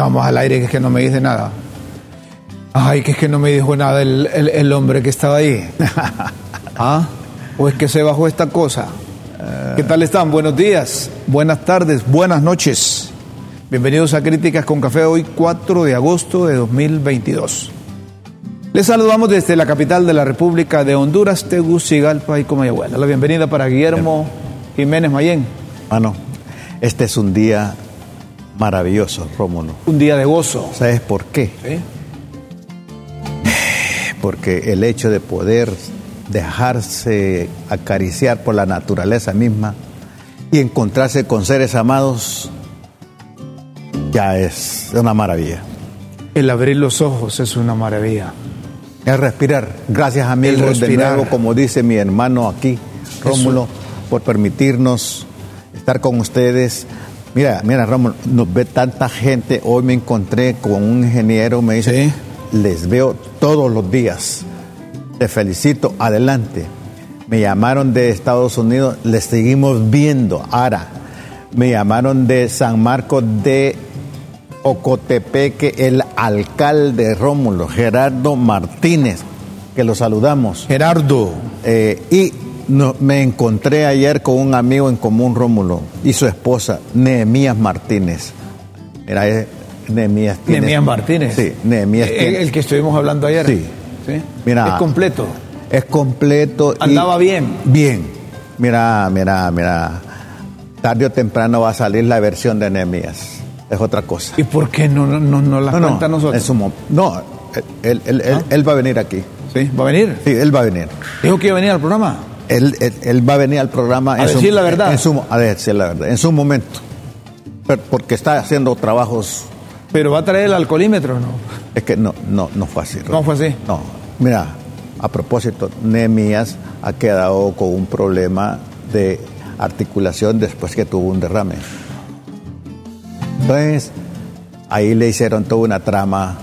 vamos al aire, que es que no me dice nada. Ay, que es que no me dijo nada el, el- el hombre que estaba ahí. ¿Ah? ¿O es que se bajó esta cosa? ¿Qué tal están? Buenos días, buenas tardes, buenas noches. Bienvenidos a Críticas con Café hoy 4 de agosto de 2022. Les saludamos desde la capital de la República de Honduras, Tegucigalpa y Comayagüela. La bienvenida para Guillermo Jiménez Mayén. Mano, este es un día maravilloso, Rómulo. Un día de gozo. ¿Sabes por qué? ¿sí? Porque el hecho de poder dejarse acariciar por la naturaleza misma y encontrarse con seres amados ya es una maravilla. El abrir los ojos es una maravilla. Es respirar. Gracias amigos de respirar. nuevo, como dice mi hermano aquí, Rómulo, por permitirnos estar con ustedes. Mira, mira, Rómulo, nos ve tanta gente. Hoy me encontré con un ingeniero, me dice, les veo todos los días. Te felicito, adelante. Me llamaron de Estados Unidos, les seguimos viendo. Ahora, me llamaron de San Marcos de Ocotepeque, el alcalde Rómulo, Gerardo Martínez, que lo saludamos. Gerardo, Eh, y no- me encontré ayer con un amigo en común, Rómulo, y su esposa, Nehemías Martínez. Era eh, Nehemías Nehemías Martínez. Sí, Nehemías el, tiene- el que estuvimos hablando ayer. Sí. ¿Sí? Mira. Es completo. Es completo. y- Andaba bien. Bien. Mira, mira, mira. Tarde o temprano va a salir la versión de Nehemías. Es otra cosa. ¿Y por qué no, no, no, no la No, no, cuenta a nosotros? en su no, él, él- él- ¿Ah? él va a venir aquí. ¿Sí? ¿Va a venir? Sí, él va a venir. Dijo que iba a venir al programa. Él, él- él va a venir al programa. A decir la verdad. En su, a decir la verdad. En su momento. Pero- porque está haciendo trabajos. Pero va a traer el alcoholímetro, ¿no? Es que no, no, no fue así. No fue así. No. Mira, a propósito, Nehemías ha quedado con un problema de articulación después que tuvo un derrame. Entonces, ahí le hicieron toda una trama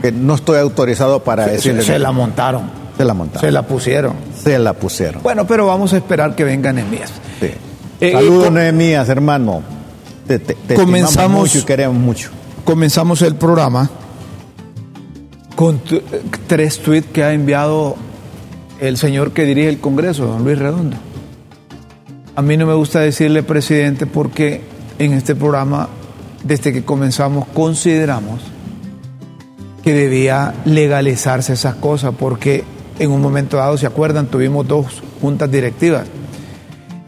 que no estoy autorizado para Se, decirle. se la montaron. Se la montaron. Se la pusieron. Se la pusieron. Bueno, pero vamos a esperar que vengan envías. Sí. Eh, Saludos, com- Nehemías, hermano. Te, te- te Comenzamos- mucho y queremos mucho. Comenzamos el programa con tu- tres tweets que ha enviado el señor que dirige el Congreso, don Luis Redondo. A mí no me gusta decirle presidente porque en este programa, desde que comenzamos, consideramos que debía legalizarse esas cosas porque en un momento dado, ¿se acuerdan? Tuvimos dos juntas directivas.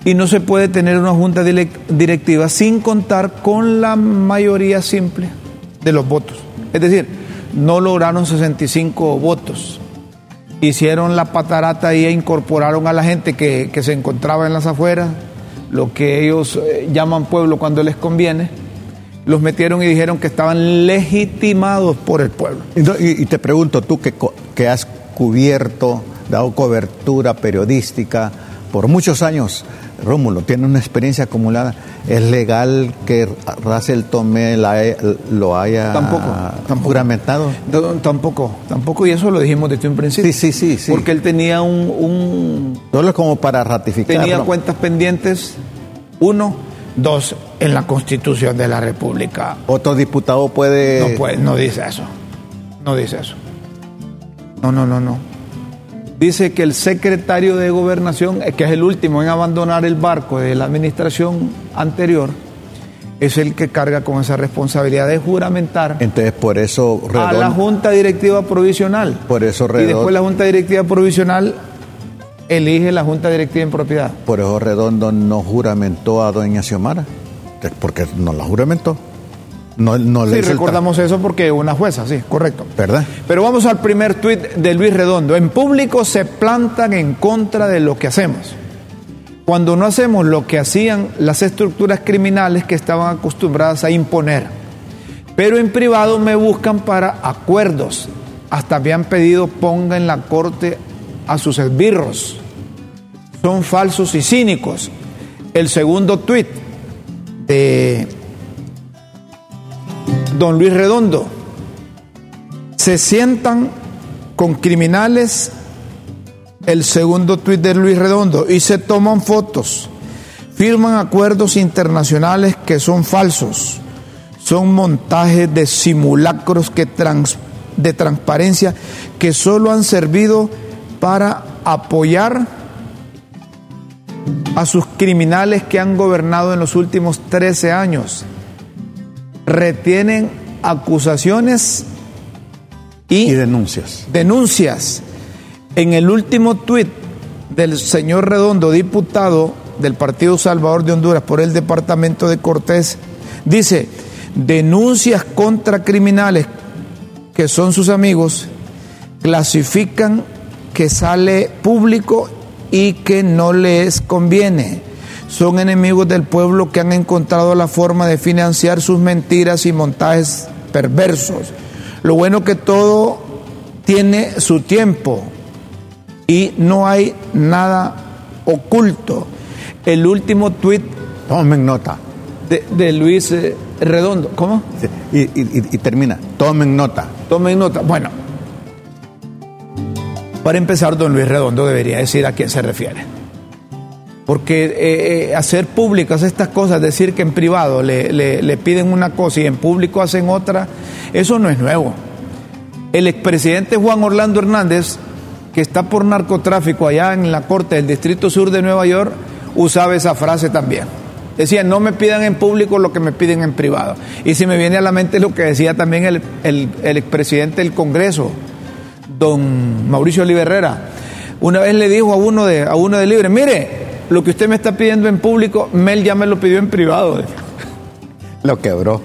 Y no se puede tener una junta direc- directiva sin contar con la mayoría simple de los votos. Es decir, no lograron 65 votos. Hicieron la patarata y incorporaron a la gente que, que se encontraba en las afueras, lo que ellos eh, llaman pueblo cuando les conviene. Los metieron y dijeron que estaban legitimados por el pueblo. Y, te pregunto, tú que, que has cubierto, dado cobertura periodística por muchos años, Rómulo, tiene una experiencia acumulada. ¿Es legal que Russell Tomé la lo haya Tampoco, tampoco. juramentado? No, tampoco, tampoco, y eso lo dijimos desde un principio. Sí, sí, sí, sí. Porque él tenía un, un- Solo como para ratificar. tenía cuentas pendientes, uno, dos, en la Constitución de la República. Otro diputado puede... No puede, no dice eso. No dice eso. No, no, no, no. Dice que el secretario de gobernación, eh, que es el último en abandonar el barco de la administración anterior, es el que carga con esa responsabilidad de juramentar Entonces, por eso a la Redondo, Junta Directiva Provisional. por eso Y después Redondo, la Junta Directiva Provisional elige la Junta Directiva en propiedad. por eso Redondo no juramentó a doña Xiomara. Porque no la juramentó. No, no Sí, recordamos eso porque una jueza, sí, correcto. ¿Verdad? Pero vamos al primer tuit de Luis Redondo. En público se plantan en contra de lo que hacemos. Cuando no hacemos lo que hacían las estructuras criminales que estaban acostumbradas a imponer. Pero en privado me buscan para acuerdos. Hasta me han pedido ponga en la corte a sus esbirros. Son falsos y cínicos. El segundo tuit de don Luis Redondo. Se sientan con criminales, el segundo tuit de Luis Redondo, y se toman fotos, firman acuerdos internacionales que son falsos, son montajes de simulacros que de transparencia que solo han servido para apoyar a sus criminales que han gobernado en los últimos 13 años. Retienen acusaciones y, denuncias. Denuncias. En el último tuit del señor Redondo, diputado del Partido Salvador de Honduras por el departamento de Cortés, dice, denuncias contra criminales que son sus amigos, clasifican que sale público y que no les conviene. Son enemigos del pueblo que han encontrado la forma de financiar sus mentiras y montajes perversos. Lo bueno que todo tiene su tiempo y no hay nada oculto. El último tuit... Tomen nota. De, Luis eh, Redondo. ¿Cómo? Y, y termina. Tomen nota. Tomen nota. Bueno, para empezar, don Luis Redondo debería decir a quién se refiere. Porque eh, eh, hacer públicas estas cosas, decir que en privado le, piden una cosa y en público hacen otra, eso no es nuevo. El expresidente Juan Orlando Hernández, que está por narcotráfico allá en la corte del Distrito Sur de Nueva York, usaba esa frase también. Decía, no me pidan en público lo que me piden en privado. Y si me viene a la mente lo que decía también el, el, el expresidente del Congreso, don Mauricio Liberrera, una vez le dijo a uno de, a uno de Libre, mire, lo que usted me está pidiendo en público, Mel ya me lo pidió en privado. Lo quebró.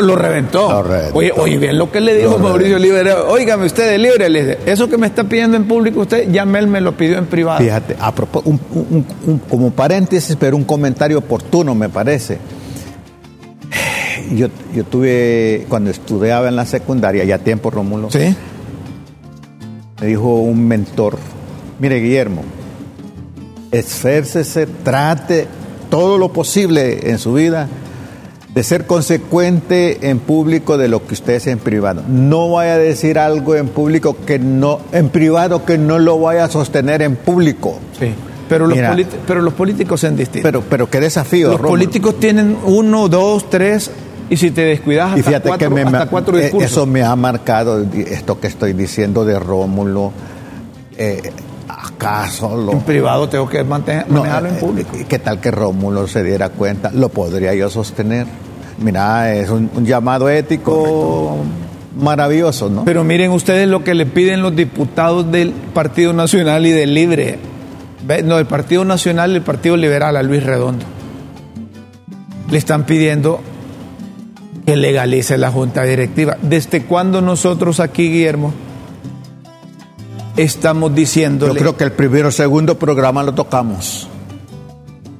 lo, reventó. Oye, oye, bien lo que le dijo Mauricio Liberrera. Óigame, usted de libre, le dice, eso que me está pidiendo en público usted, ya Mel me lo pidió en privado. Fíjate, a como paréntesis, pero un comentario oportuno me parece. Yo, yo tuve, cuando estudiaba en la secundaria, ya tiempo, Rómulo. Sí me dijo un mentor, mire Guillermo, esfércese, trate todo lo posible en su vida de ser consecuente en público de lo que usted es en privado. No vaya a decir algo en público que no, en privado que no lo vaya a sostener en público. Sí. Pero los, pero los políticos son distintos. Pero, pero qué desafío. Los políticos tienen uno, dos, tres, y si te descuidas hasta, cuatro, que hasta cuatro discursos. Eso me ha marcado esto que estoy diciendo de Rómulo. Eh, ¿Acaso lo... En privado tengo que manejarlo en eh, público. ¿Qué tal que Rómulo se diera cuenta? ¿Lo podría yo sostener? Mira, es un, llamado ético maravilloso, ¿no? Pero miren ustedes lo que le piden los diputados del Partido Nacional y del Libre. No, del Partido Nacional y del Partido Liberal a Luis Redondo. Le están pidiendo que legalice la junta directiva. ¿Desde cuándo nosotros aquí, Guillermo, estamos diciendo... Yo creo que el primero o segundo programa lo tocamos.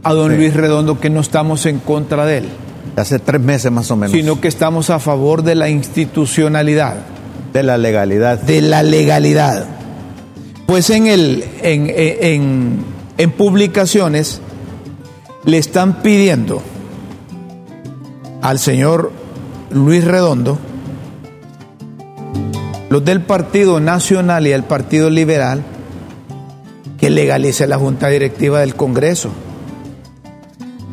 A don Luis Redondo que no estamos en contra de él. Hace tres meses más o menos. Sino que estamos a favor de la institucionalidad. De la legalidad. De la legalidad. Pues en, el, en, en, en publicaciones le están pidiendo al señor Luis Redondo, los del Partido Nacional y el Partido Liberal, que legalice la Junta Directiva del Congreso.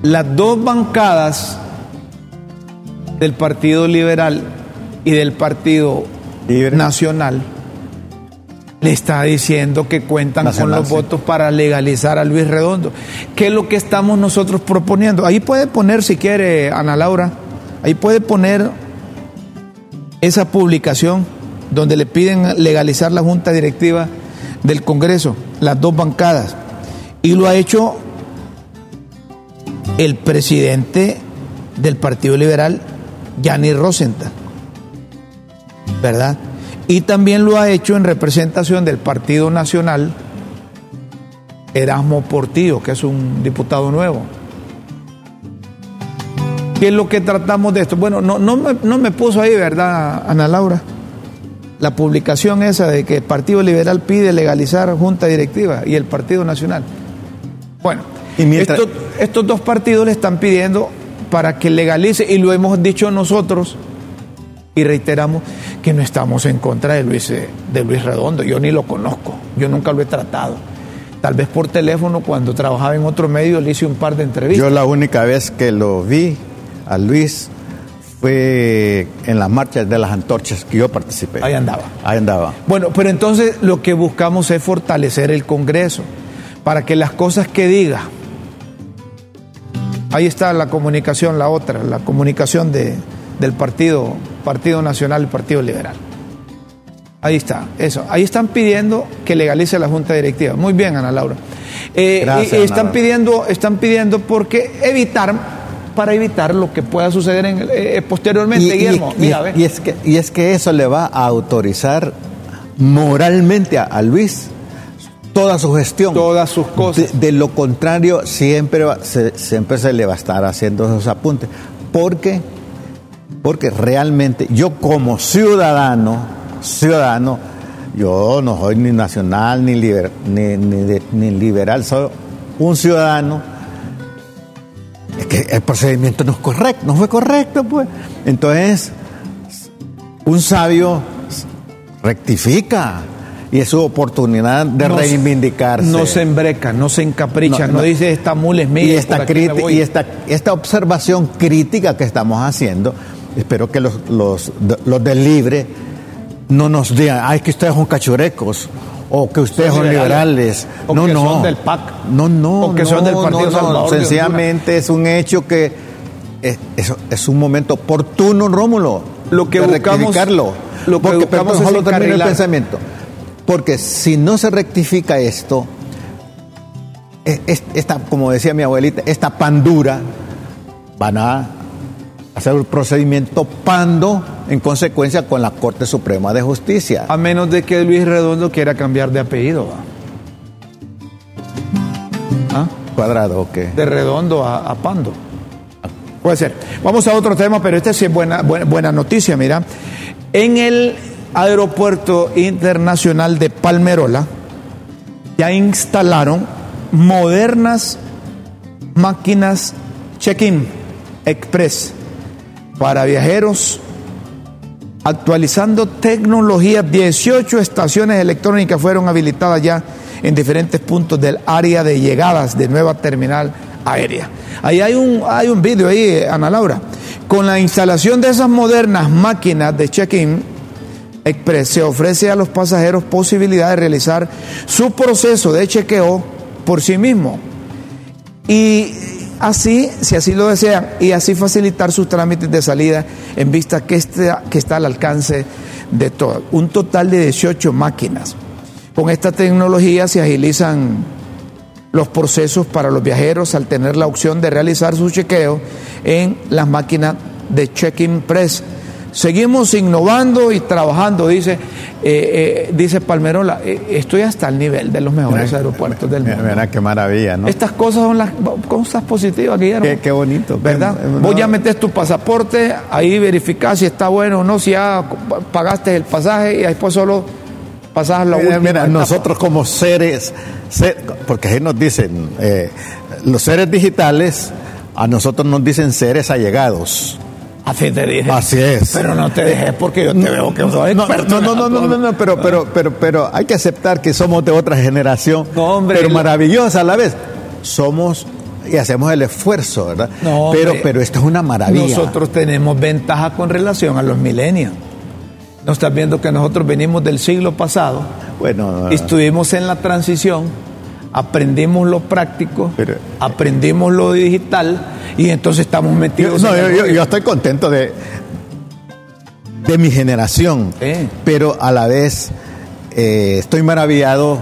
Las dos bancadas del Partido Liberal y del Partido Nacional le está diciendo que cuentan con los votos para legalizar a Luis Redondo. ¿Qué es lo que estamos nosotros proponiendo? Ahí puede poner, si quiere, Ana Laura, Ahí puede poner esa publicación donde le piden legalizar la junta directiva del Congreso, las dos bancadas. Y lo ha hecho el presidente del Partido Liberal, Yanni Rosenthal, ¿verdad? Y también lo ha hecho en representación del Partido Nacional, Erasmo Portillo, que es un diputado nuevo. ¿Qué es lo que tratamos de esto? Bueno, no, no, me, no me puso ahí, ¿verdad, Ana Laura? La publicación esa de que el Partido Liberal pide legalizar Junta Directiva y el Partido Nacional. Bueno, estos, dos partidos le están pidiendo para que legalice, y lo hemos dicho nosotros, y reiteramos que no estamos en contra de Luis, de Luis Redondo. Yo ni lo conozco, yo nunca lo he tratado. Tal vez por teléfono, cuando trabajaba en otro medio, le hice un par de entrevistas. Yo la única vez que lo vi a Luis Fue en las marchas de las antorchas que yo participé. Ahí andaba. Ahí andaba. Bueno, pero entonces lo que buscamos es fortalecer el Congreso para que las cosas que diga, ahí está la comunicación, la otra, la comunicación de, del partido, Partido Nacional y Partido Liberal. Ahí está, eso. Ahí están pidiendo que legalice la Junta Directiva. Muy bien, Ana Laura. Eh, Gracias, Ana están Laura. pidiendo, están pidiendo porque evitar, para evitar lo que pueda suceder en, el- eh, posteriormente, Guillermo. y- Mira, y es que, y es que eso le va a autorizar moralmente a, a Luis toda su gestión. Todas sus cosas. De, de lo contrario, siempre, va- se, siempre se le va a estar haciendo esos apuntes. Porque, porque realmente yo como ciudadano, ciudadano, yo no soy ni nacional ni, liber- ni, ni de- ni liberal, soy un ciudadano el procedimiento no es correcto, no fue correcto, pues. Entonces, un sabio rectifica y es su oportunidad de No reivindicarse. No se embreca, no se encapricha, no, No, no. dice esta mula es mía. y esta, aquí me criti- voy". y esta, esta observación crítica que estamos haciendo, espero que los, los, los del libre no nos digan, ay, que ustedes son cachurecos. O que ustedes Son liberales, liberales. o no, que no. son del PAC, No, no. o que no, son del Partido no, Sencillamente es un hecho que es, es- es un momento oportuno, Rómulo. Lo que de buscamos- rectificarlo. lo que Porque, buscamos perdón, es solo termino el pensamiento. Porque si no se rectifica esto, es- es- esta, como decía mi abuelita, esta pandura van a hacer un procedimiento pando en consecuencia con la Corte Suprema de Justicia. A menos de que Luis Redondo quiera cambiar de apellido. ¿Ah? Cuadrado, ¿o qué? De Redondo a, a Pando. Puede ser. Vamos a otro tema, pero este sí es buena, buena, buena noticia, mira. En el aeropuerto internacional de Palmerola ya instalaron modernas máquinas check-in express para viajeros actualizando tecnología. 18 estaciones electrónicas fueron habilitadas ya en diferentes puntos del área de llegadas de nueva terminal aérea. Ahí hay un, hay un vídeo ahí, Ana Laura. Con la instalación de esas modernas máquinas de check-in express se ofrece a los pasajeros posibilidad de realizar su proceso de chequeo por sí mismo y así, si así lo desean, y así facilitar sus trámites de salida en vista que, este, que está al alcance de todo. Un total de 18 máquinas. Con esta tecnología se agilizan los procesos para los viajeros al tener la opción de realizar su chequeo en las máquinas de check-in press. Seguimos innovando y trabajando, dice, eh, eh, dice Palmerola, eh, estoy hasta el nivel de los mejores aeropuertos del Mira, mundo. mira qué maravilla, ¿no? Estas cosas son las cosas positivas, Guillermo. Qué, qué bonito. ¿Verdad? Qué- Vos ya metes tu pasaporte, ahí verificás si está bueno o no, si ya pagaste el pasaje y después solo pasás la Mira, última. mira, etapa. nosotros como seres, ser- porque ahí nos dicen, eh, los seres digitales, a nosotros nos dicen seres allegados. Así te dije. Así es. Pero no te dejes porque yo te veo que sos No, experto. no, no, no, no, no, no, pero, pero, pero, pero hay que aceptar que somos de otra generación, No, hombre, pero lo- maravillosa a la vez. Somos y hacemos el esfuerzo, ¿verdad? No, pero, hombre. pero esto es una maravilla. Nosotros tenemos ventaja con relación a los milenios. No estás viendo que nosotros venimos del siglo pasado, bueno, estuvimos en la transición, aprendimos lo práctico, Pero- aprendimos lo digital y entonces estamos yo, metidos no, en yo, estoy contento de, de mi generación, pero a la vez eh, estoy maravillado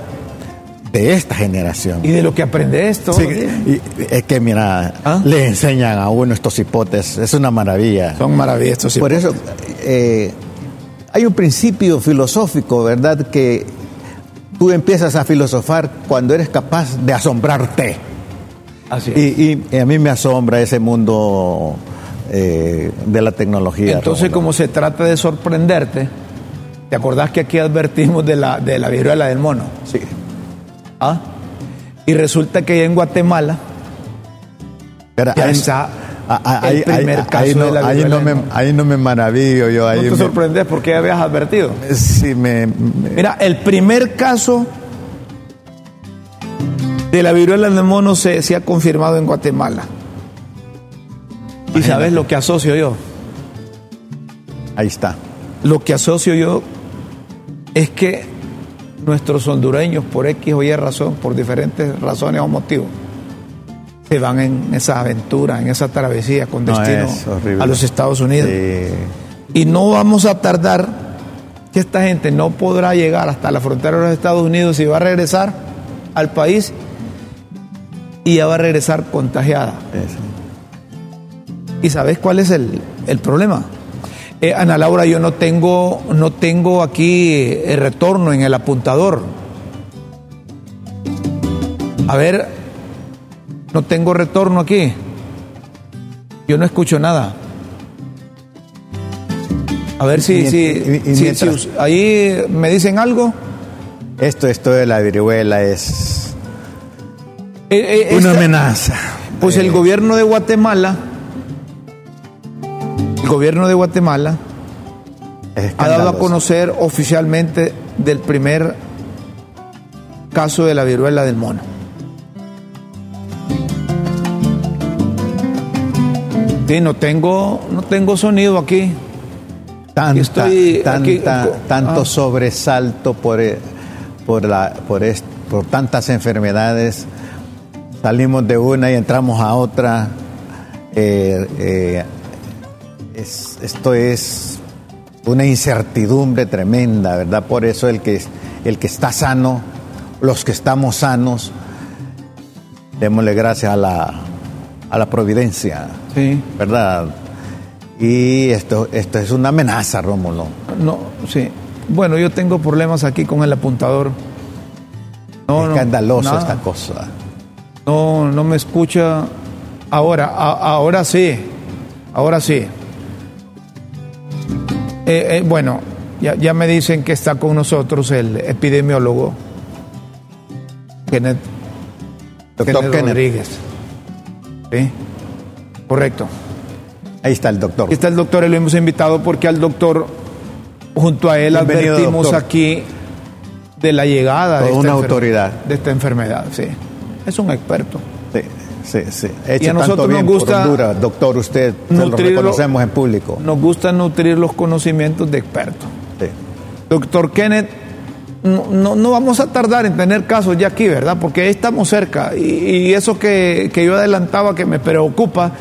de esta generación. y de lo que aprendes Sí, días. y- es que mira, ¿Ah? le enseñan a uno estos hipotes, es una maravilla. Son maravillosos. Por eso eh, hay un principio filosófico, ¿verdad? Que tú empiezas a filosofar cuando eres capaz de asombrarte. Así es. Y, y a mí me asombra ese mundo eh, de la tecnología. Entonces, como se trata de sorprenderte, ¿te acordás que aquí advertimos de la, de la viruela del mono? Sí. ¿Ah? Y resulta que en Guatemala ya está ahí- primer ahí- caso ahí no, ahí no me, ahí no me maravillo yo. Ahí ¿No te me- sorprendes porque habías advertido? Sí, me, me- Mira, el primer caso de la viruela del mono se, se ha confirmado en Guatemala. ¿Y sabes lo que asocio yo? Ahí está. Lo que asocio yo es que nuestros hondureños, por X o Y razón, por diferentes razones o motivos, se van en esa aventura, en esa travesía con destino a los Estados Unidos. Y no vamos a tardar que esta gente no podrá llegar hasta la frontera de los Estados Unidos y va a regresar al país y ya va a regresar contagiada. ¿Y sabes cuál es el, problema? Eh, Ana Laura, yo no tengo, no tengo aquí el retorno en el apuntador. A ver, no tengo retorno aquí. Yo no escucho nada. A ver si, si, ahí me dicen algo. Esto, esto de la viruela es eh, eh, una amenaza. Pues el gobierno de Guatemala gobierno de Guatemala ha dado a conocer oficialmente del primer caso de la viruela del mono. Sí, no tengo, no tengo sonido aquí. Estoy tanto ah. sobresalto por, eh, por, la, por, por tantas enfermedades. Salimos de una y entramos a otra. Eh, eh, esto es una incertidumbre tremenda, ¿verdad? Por eso el que, el que está sano, los que estamos sanos, démosle gracias a la, a la providencia, sí. ¿verdad? Y esto, esto es una amenaza, Rómulo. No, sí. Bueno, yo tengo problemas aquí con el apuntador. No, Escandaloso esta cosa. No, no me escucha. Ahora, ahora sí. Ahora sí. Eh, eh, bueno, ya, me dicen que está con nosotros el epidemiólogo Kenneth, Doctor Kenneth, Rodríguez. ¿Sí? Correcto. Ahí está el doctor. Ahí está el doctor y lo hemos invitado porque al doctor, junto a él, advertimos aquí de la llegada de una autoridad de esta enfermedad. Sí, es un experto. Sí. Sí, sí. y a nosotros nos gusta, doctor, usted lo reconocemos en público. Nos gusta nutrir los conocimientos de expertos. Doctor Kenneth, no, no, vamos a tardar en tener casos ya aquí, ¿verdad? Porque estamos cerca. Y, eso que, yo adelantaba que me preocupa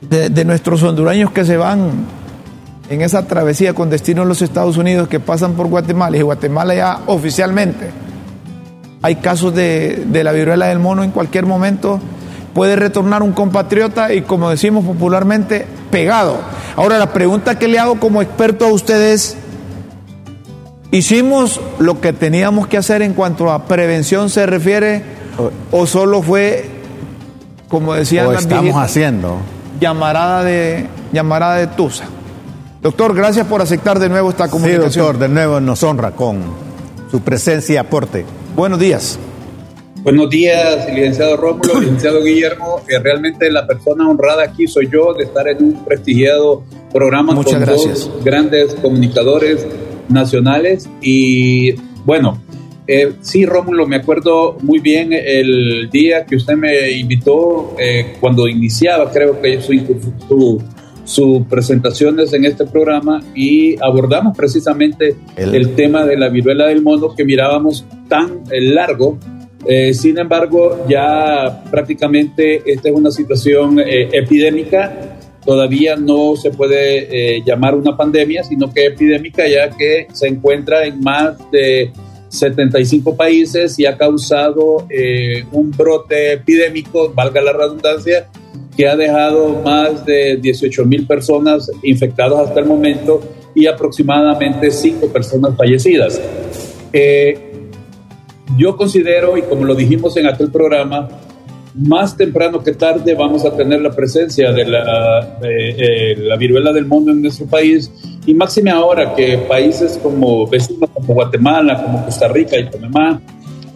de, de nuestros hondureños que se van en esa travesía con destino a los Estados Unidos, que pasan por Guatemala y Guatemala ya oficialmente hay casos de, la viruela del mono en cualquier momento. Puede retornar un compatriota y, como decimos popularmente, pegado. Ahora, la pregunta que le hago como experto a ustedes, ¿hicimos lo que teníamos que hacer en cuanto a prevención se refiere o solo fue, como decían o estamos haciendo llamarada de llamarada de Tusa? Doctor, gracias por aceptar de nuevo esta comunicación. Sí, doctor, de nuevo nos honra con su presencia y aporte. Buenos días. Buenos días, licenciado Rómulo, licenciado Guillermo. Que realmente la persona honrada aquí soy yo de estar en un prestigiado programa con dos grandes comunicadores nacionales. Y bueno, eh, sí, Rómulo, me acuerdo muy bien el día que usted me invitó eh, cuando iniciaba, creo que su, su, presentaciones en este programa y abordamos precisamente el, tema de la viruela del mono que mirábamos tan largo. Eh, sin embargo, ya prácticamente esta es una situación epidémica. Todavía no se puede eh, llamar una pandemia, sino que epidémica ya que se encuentra en más de 75 países y ha causado un brote epidémico, valga la redundancia, que ha dejado más de 18 mil personas infectadas hasta el momento y aproximadamente 5 personas fallecidas. Eh, yo considero, y como lo dijimos en aquel programa, más temprano que tarde vamos a tener la presencia de la, eh, la viruela del mundo en nuestro país y máxime ahora que países como vecinos como Guatemala, como Costa Rica y Panamá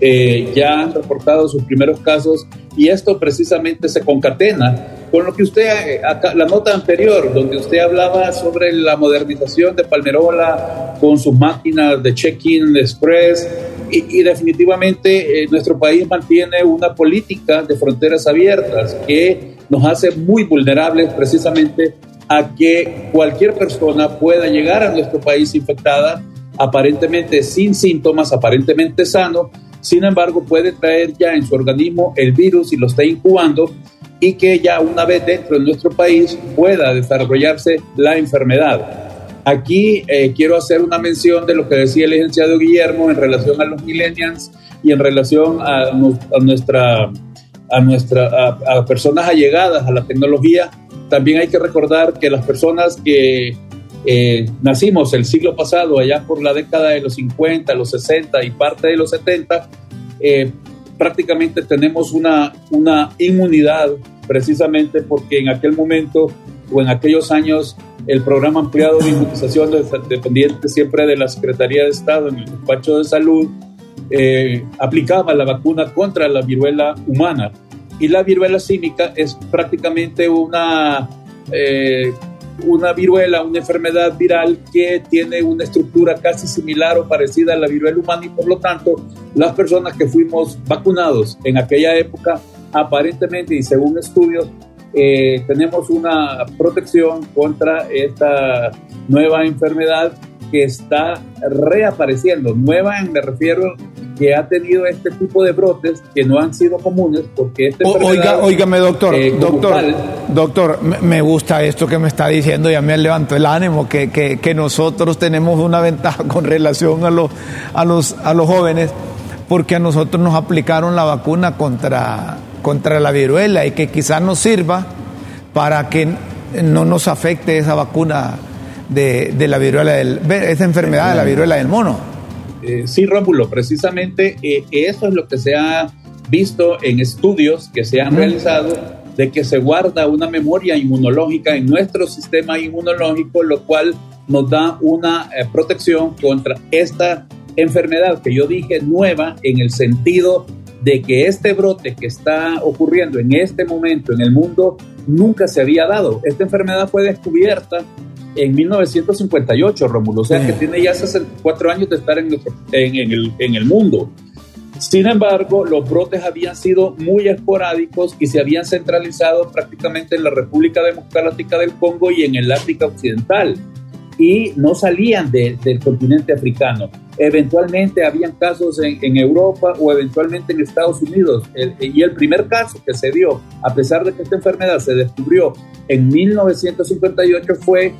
eh, ya han reportado sus primeros casos y esto precisamente se concatena con lo que usted, eh, la nota anterior, donde usted hablaba sobre la modernización de Palmerola con sus máquinas de check-in express y, definitivamente eh, nuestro país mantiene una política de fronteras abiertas que nos hace muy vulnerables precisamente a que cualquier persona pueda llegar a nuestro país infectada, aparentemente sin síntomas, aparentemente sano, sin embargo puede traer ya en su organismo el virus y lo está incubando y que ya una vez dentro de nuestro país pueda desarrollarse la enfermedad. Aquí eh, quiero hacer una mención de lo que decía el licenciado Guillermo en relación a los millennials y en relación a, nuestra a nuestra a, personas allegadas a la tecnología. También hay que recordar que las personas que eh, nacimos el siglo pasado, allá por la década de los 50, los 60 y parte de los 70, eh, prácticamente tenemos una, una inmunidad precisamente porque en aquel momento o en aquellos años el programa ampliado de inmunización dependiente siempre de la Secretaría de Estado en el despacho de salud eh, aplicaba la vacuna contra la viruela humana. Y la viruela cínica es prácticamente una eh, una viruela, una enfermedad viral que tiene una estructura casi similar o parecida a la viruela humana y por lo tanto las personas que fuimos vacunados en aquella época aparentemente y según estudios eh, tenemos una protección contra esta nueva enfermedad que está reapareciendo. Nueva, me refiero que ha tenido este tipo de brotes que no han sido comunes porque este Oiga, oígame doctor, eh, doctor, doctor, me gusta esto que me está diciendo, ya me levanto el ánimo, que, que, que, nosotros tenemos una ventaja con relación a los, a los, a los jóvenes, porque a nosotros nos aplicaron la vacuna contra, contra la viruela y que quizás nos sirva para que no nos afecte esa vacuna de, de la viruela del, esa enfermedad de la viruela del mono. Eh, sí, Rómulo, precisamente eh, eso es lo que se ha visto en estudios que se han realizado de que se guarda una memoria inmunológica en nuestro sistema inmunológico, lo cual nos da una eh, protección contra esta enfermedad que yo dije nueva en el sentido de que este brote que está ocurriendo en este momento en el mundo nunca se había dado. Esta enfermedad fue descubierta en 1958, Romulo, o sea que tiene ya 64 años de estar en, el, en el mundo. Sin embargo, los brotes habían sido muy esporádicos y se habían centralizado prácticamente en la República Democrática del Congo y en el África Occidental y no salían del continente africano. Eventualmente habían casos en, Europa o eventualmente en Estados Unidos. y el primer caso que se dio, a pesar de que esta enfermedad se descubrió en 1958, fue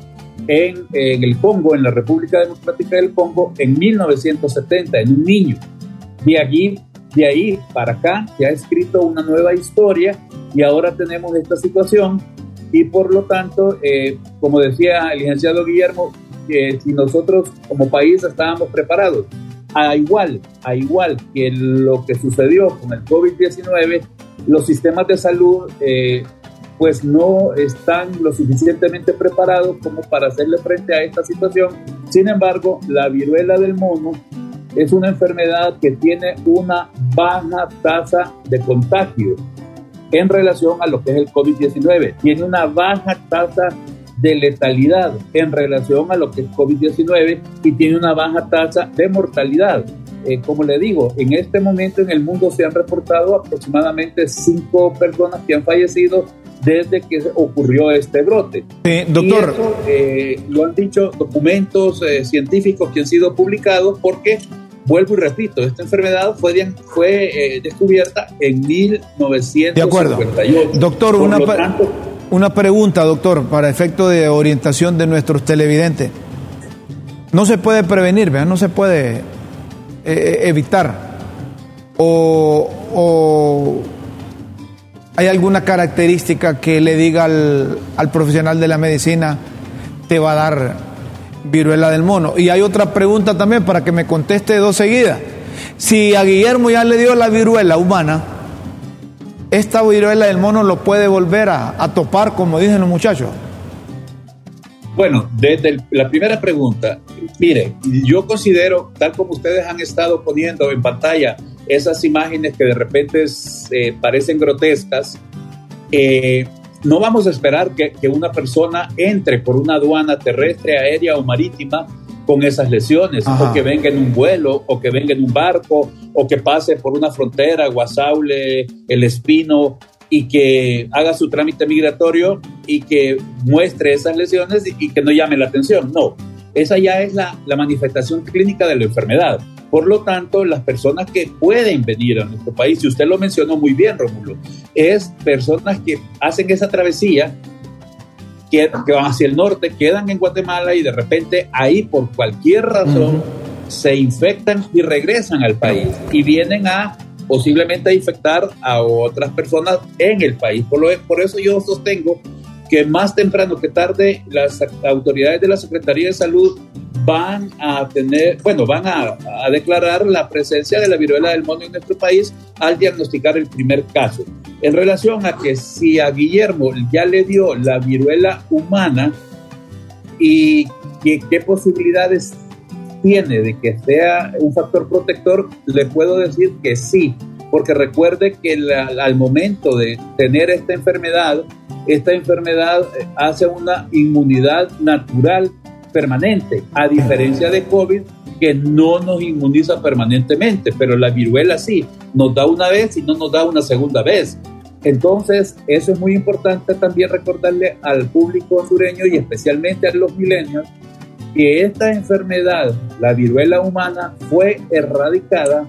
en, el Congo, en la República Democrática del Congo, en 1970, en un niño. De allí, de ahí para acá, se ha escrito una nueva historia y ahora tenemos esta situación y por lo tanto, eh, como decía el licenciado Guillermo, que si nosotros como país estábamos preparados, a igual, a igual que lo que sucedió con el COVID-19, los sistemas de salud eh, pues no están lo suficientemente preparados como para hacerle frente a esta situación. Sin embargo, la viruela del mono es una enfermedad que tiene una baja tasa de contagio en relación a lo que es el COVID-19. Tiene una baja tasa de letalidad en relación a lo que es COVID-19 y tiene una baja tasa de mortalidad. Eh, como le digo, en este momento en el mundo se han reportado aproximadamente cinco personas que han fallecido desde que ocurrió este brote. doctor. Eh, lo han dicho documentos eh, científicos que han sido publicados porque, vuelvo y repito, esta enfermedad fue, fue eh, descubierta en 1958. De acuerdo. Doctor, una, una pregunta, doctor, para efecto de orientación de nuestros televidentes. No se puede prevenir, ¿verdad? No se puede evitar. o, o ¿Hay alguna característica que le diga al, profesional de la medicina te va a dar viruela del mono? Y hay otra pregunta también para que me conteste dos seguidas. Si a Guillermo ya le dio la viruela humana, ¿esta viruela del mono lo puede volver a, topar, como dicen los muchachos? Bueno, desde la primera pregunta, mire, yo considero, tal como ustedes han estado poniendo en pantalla esas imágenes que de repente eh, parecen grotescas, eh, no vamos a esperar que, una persona entre por una aduana terrestre, aérea o marítima con esas lesiones, o que venga en un vuelo, o que venga en un barco, o que pase por una frontera, Guasaule, El Espino, y que haga su trámite migratorio y que muestre esas lesiones y, que no llame la atención. No, esa ya es la, la manifestación clínica de la enfermedad. Por lo tanto, las personas que pueden venir a nuestro país, y usted lo mencionó muy bien, Rómulo, es personas que hacen esa travesía, que, que, van hacia el norte, quedan en Guatemala y de repente ahí por cualquier razón se infectan y regresan al país y vienen a posiblemente a infectar a otras personas en el país. Por, lo, por eso yo sostengo que más temprano que tarde las autoridades de la Secretaría de Salud van a tener, bueno, van a, declarar la presencia de la viruela del mono en nuestro país al diagnosticar el primer caso. En relación a que si a Guillermo ya le dio la viruela humana y qué posibilidades tiene de que sea un factor protector, le puedo decir que sí, porque recuerde que al momento de tener esta enfermedad, esta enfermedad eh, hace una inmunidad natural permanente, a diferencia de COVID, que no nos inmuniza permanentemente, pero la viruela sí, nos da una vez y no nos da una segunda vez. Entonces, eso es muy importante también recordarle al público hondureño y especialmente a los milenios que esta enfermedad, la viruela humana, fue erradicada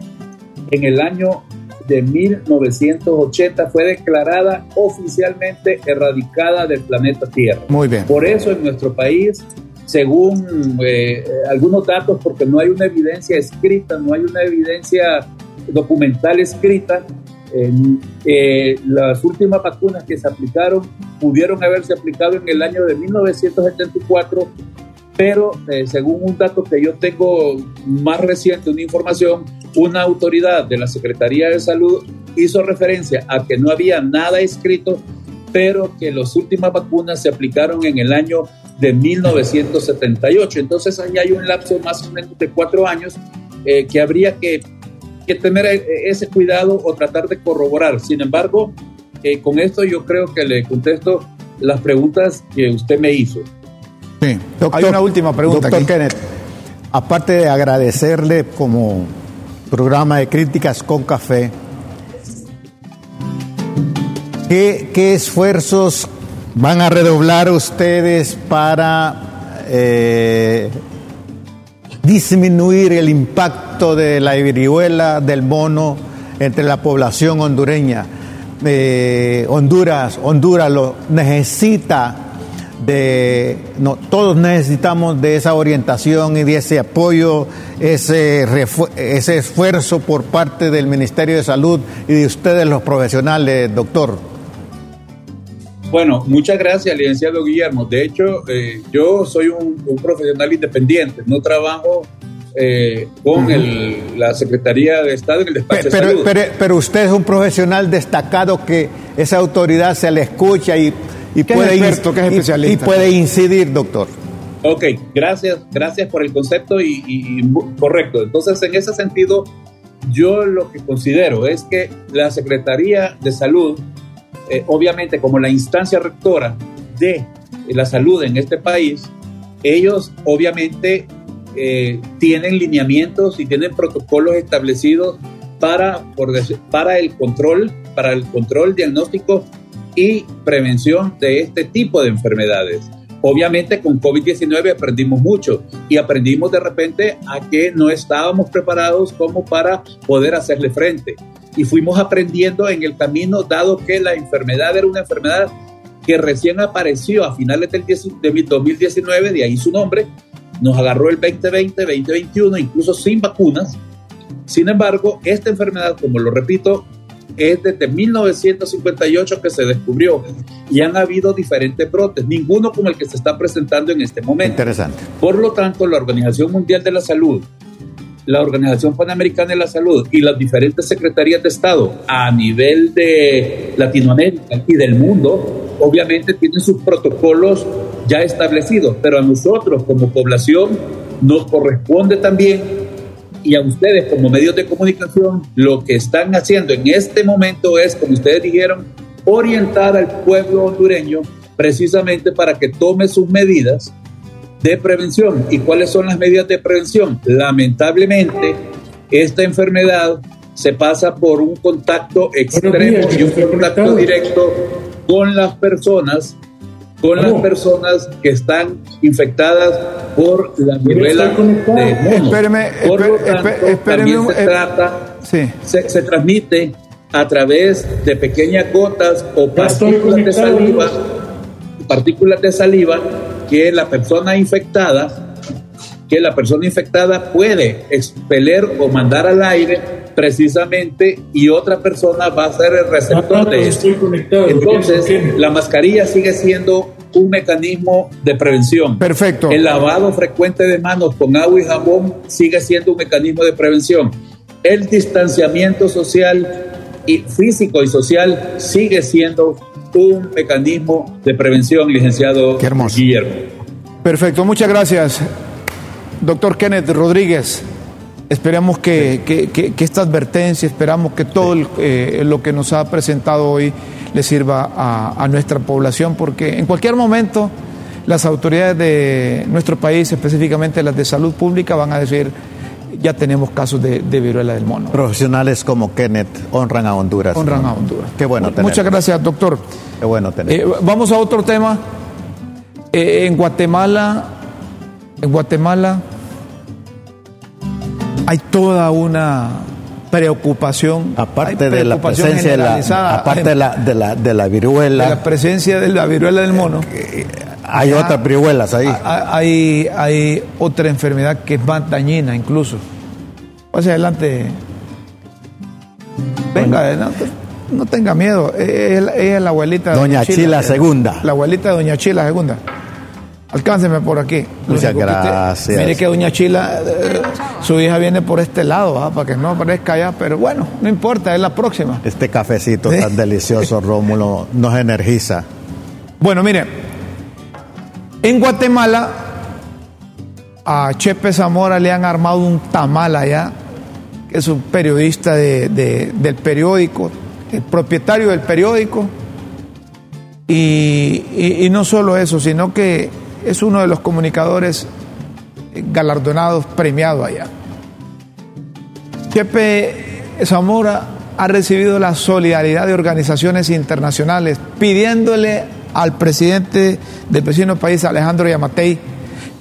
en el año de 1980 fue declarada oficialmente erradicada del planeta Tierra. Muy bien. Por eso en nuestro país, según eh, algunos datos, porque no hay una evidencia escrita, no hay una evidencia documental escrita, eh, las últimas vacunas que se aplicaron pudieron haberse aplicado en el año de 1974 pero eh, según un dato que yo tengo más reciente, una información, una autoridad de la Secretaría de Salud hizo referencia a que no había nada escrito, pero que las últimas vacunas se aplicaron en el año de 1978. Entonces ahí hay un lapso más o menos de cuatro años eh, que habría que, que, tener eh, ese cuidado o tratar de corroborar. Sin embargo, con esto yo creo que le contesto las preguntas que usted me hizo. Sí. Hay una última pregunta. Doctor Kenneth, aparte de agradecerle como programa de críticas con café, ¿qué, esfuerzos van a redoblar ustedes para eh, disminuir el impacto de la viruela del mono entre la población hondureña? Eh, Honduras, Honduras lo necesita de no, todos necesitamos de esa orientación y de ese apoyo, ese, ese esfuerzo por parte del Ministerio de Salud y de ustedes los profesionales, doctor. Bueno, muchas gracias, licenciado Guillermo. De hecho, eh, yo soy un, profesional independiente, no trabajo eh, con la Secretaría de Estado en el despacho pero, de salud. Pero, pero, usted es un profesional destacado que esa autoridad se le escucha y y puede, y, puede incidir, doctor. Ok, gracias, gracias por el concepto y, correcto. Entonces, en ese sentido, yo lo que considero es que la Secretaría de Salud, eh, obviamente como la instancia rectora de la salud en este país, ellos obviamente eh, tienen lineamientos y tienen protocolos establecidos para, por, para el control, para el control diagnóstico y prevención de este tipo de enfermedades. Obviamente con COVID-19 aprendimos mucho y aprendimos de repente a que no estábamos preparados como para poder hacerle frente. Y fuimos aprendiendo en el camino, dado que la enfermedad era una enfermedad que recién apareció a finales del 2019, de ahí su nombre, nos agarró el 2020, 2021, incluso sin vacunas. Sin embargo, esta enfermedad, como lo repito, es desde 1958 que se descubrió y han habido diferentes brotes, ninguno como el que se está presentando en este momento. Interesante. Por lo tanto, la Organización Mundial de la Salud, la Organización Panamericana de la Salud y las diferentes secretarías de Estado a nivel de Latinoamérica y del mundo, obviamente tienen sus protocolos ya establecidos, pero a nosotros como población nos corresponde también y a ustedes como medios de comunicación, lo que están haciendo en este momento es, como ustedes dijeron, orientar al pueblo hondureño precisamente para que tome sus medidas de prevención. ¿Y cuáles son las medidas de prevención? Lamentablemente, esta enfermedad se pasa por un contacto extremo y un contacto directo con las personas con las personas que están infectadas por la viruela de mono. Espéreme, por lo tanto, se trata, se, transmite a través de pequeñas gotas o partículas de saliva, partículas de saliva que la persona infectada que la persona infectada puede expeler o mandar al aire precisamente y otra persona va a ser el receptor de eso. Entonces, la mascarilla sigue siendo un mecanismo de prevención. Perfecto. El lavado frecuente de manos con agua y jabón sigue siendo un mecanismo de prevención. El distanciamiento social y físico y social sigue siendo un mecanismo de prevención, licenciado Guillermo. Perfecto, muchas gracias. Doctor Kenneth Rodríguez, esperamos que, esta advertencia, esperamos que todo eh, lo que nos ha presentado hoy le sirva a, nuestra población, porque en cualquier momento las autoridades de nuestro país, específicamente las de salud pública, van a decir, ya tenemos casos de, viruela del mono. Profesionales como Kenneth honran a Honduras. Honran a Honduras. Qué bueno tener. Muchas gracias, doctor. Qué bueno tener. Eh, vamos a otro tema. Eh, en Guatemala en Guatemala hay toda una preocupación. Aparte de la presencia de la, aparte de la, de la, viruela. la presencia de la viruela del mono. Eh, hay otras viruelas ahí. Hay, hay otra enfermedad que es más dañina incluso. Pase adelante. Venga, no, tenga miedo. Es la abuelita. Doña Chila Segunda. La abuelita de Doña Chila Segunda. Alcánceme por aquí. Muchas gracias. mire que Doña Chila, eh, su hija viene por este lado, ¿ah? para que no aparezca allá, pero bueno, no importa, es la próxima. Este cafecito tan delicioso, Rómulo, nos energiza. Bueno, mire, en Guatemala a Chepe Zamora le han armado un tamal allá, que es un periodista del periódico, el propietario del periódico. y no solo eso, sino que es uno de los comunicadores galardonados, premiado allá. Chepe Zamora ha recibido la solidaridad de organizaciones internacionales pidiéndole al presidente del vecino país, Alejandro Yamatei,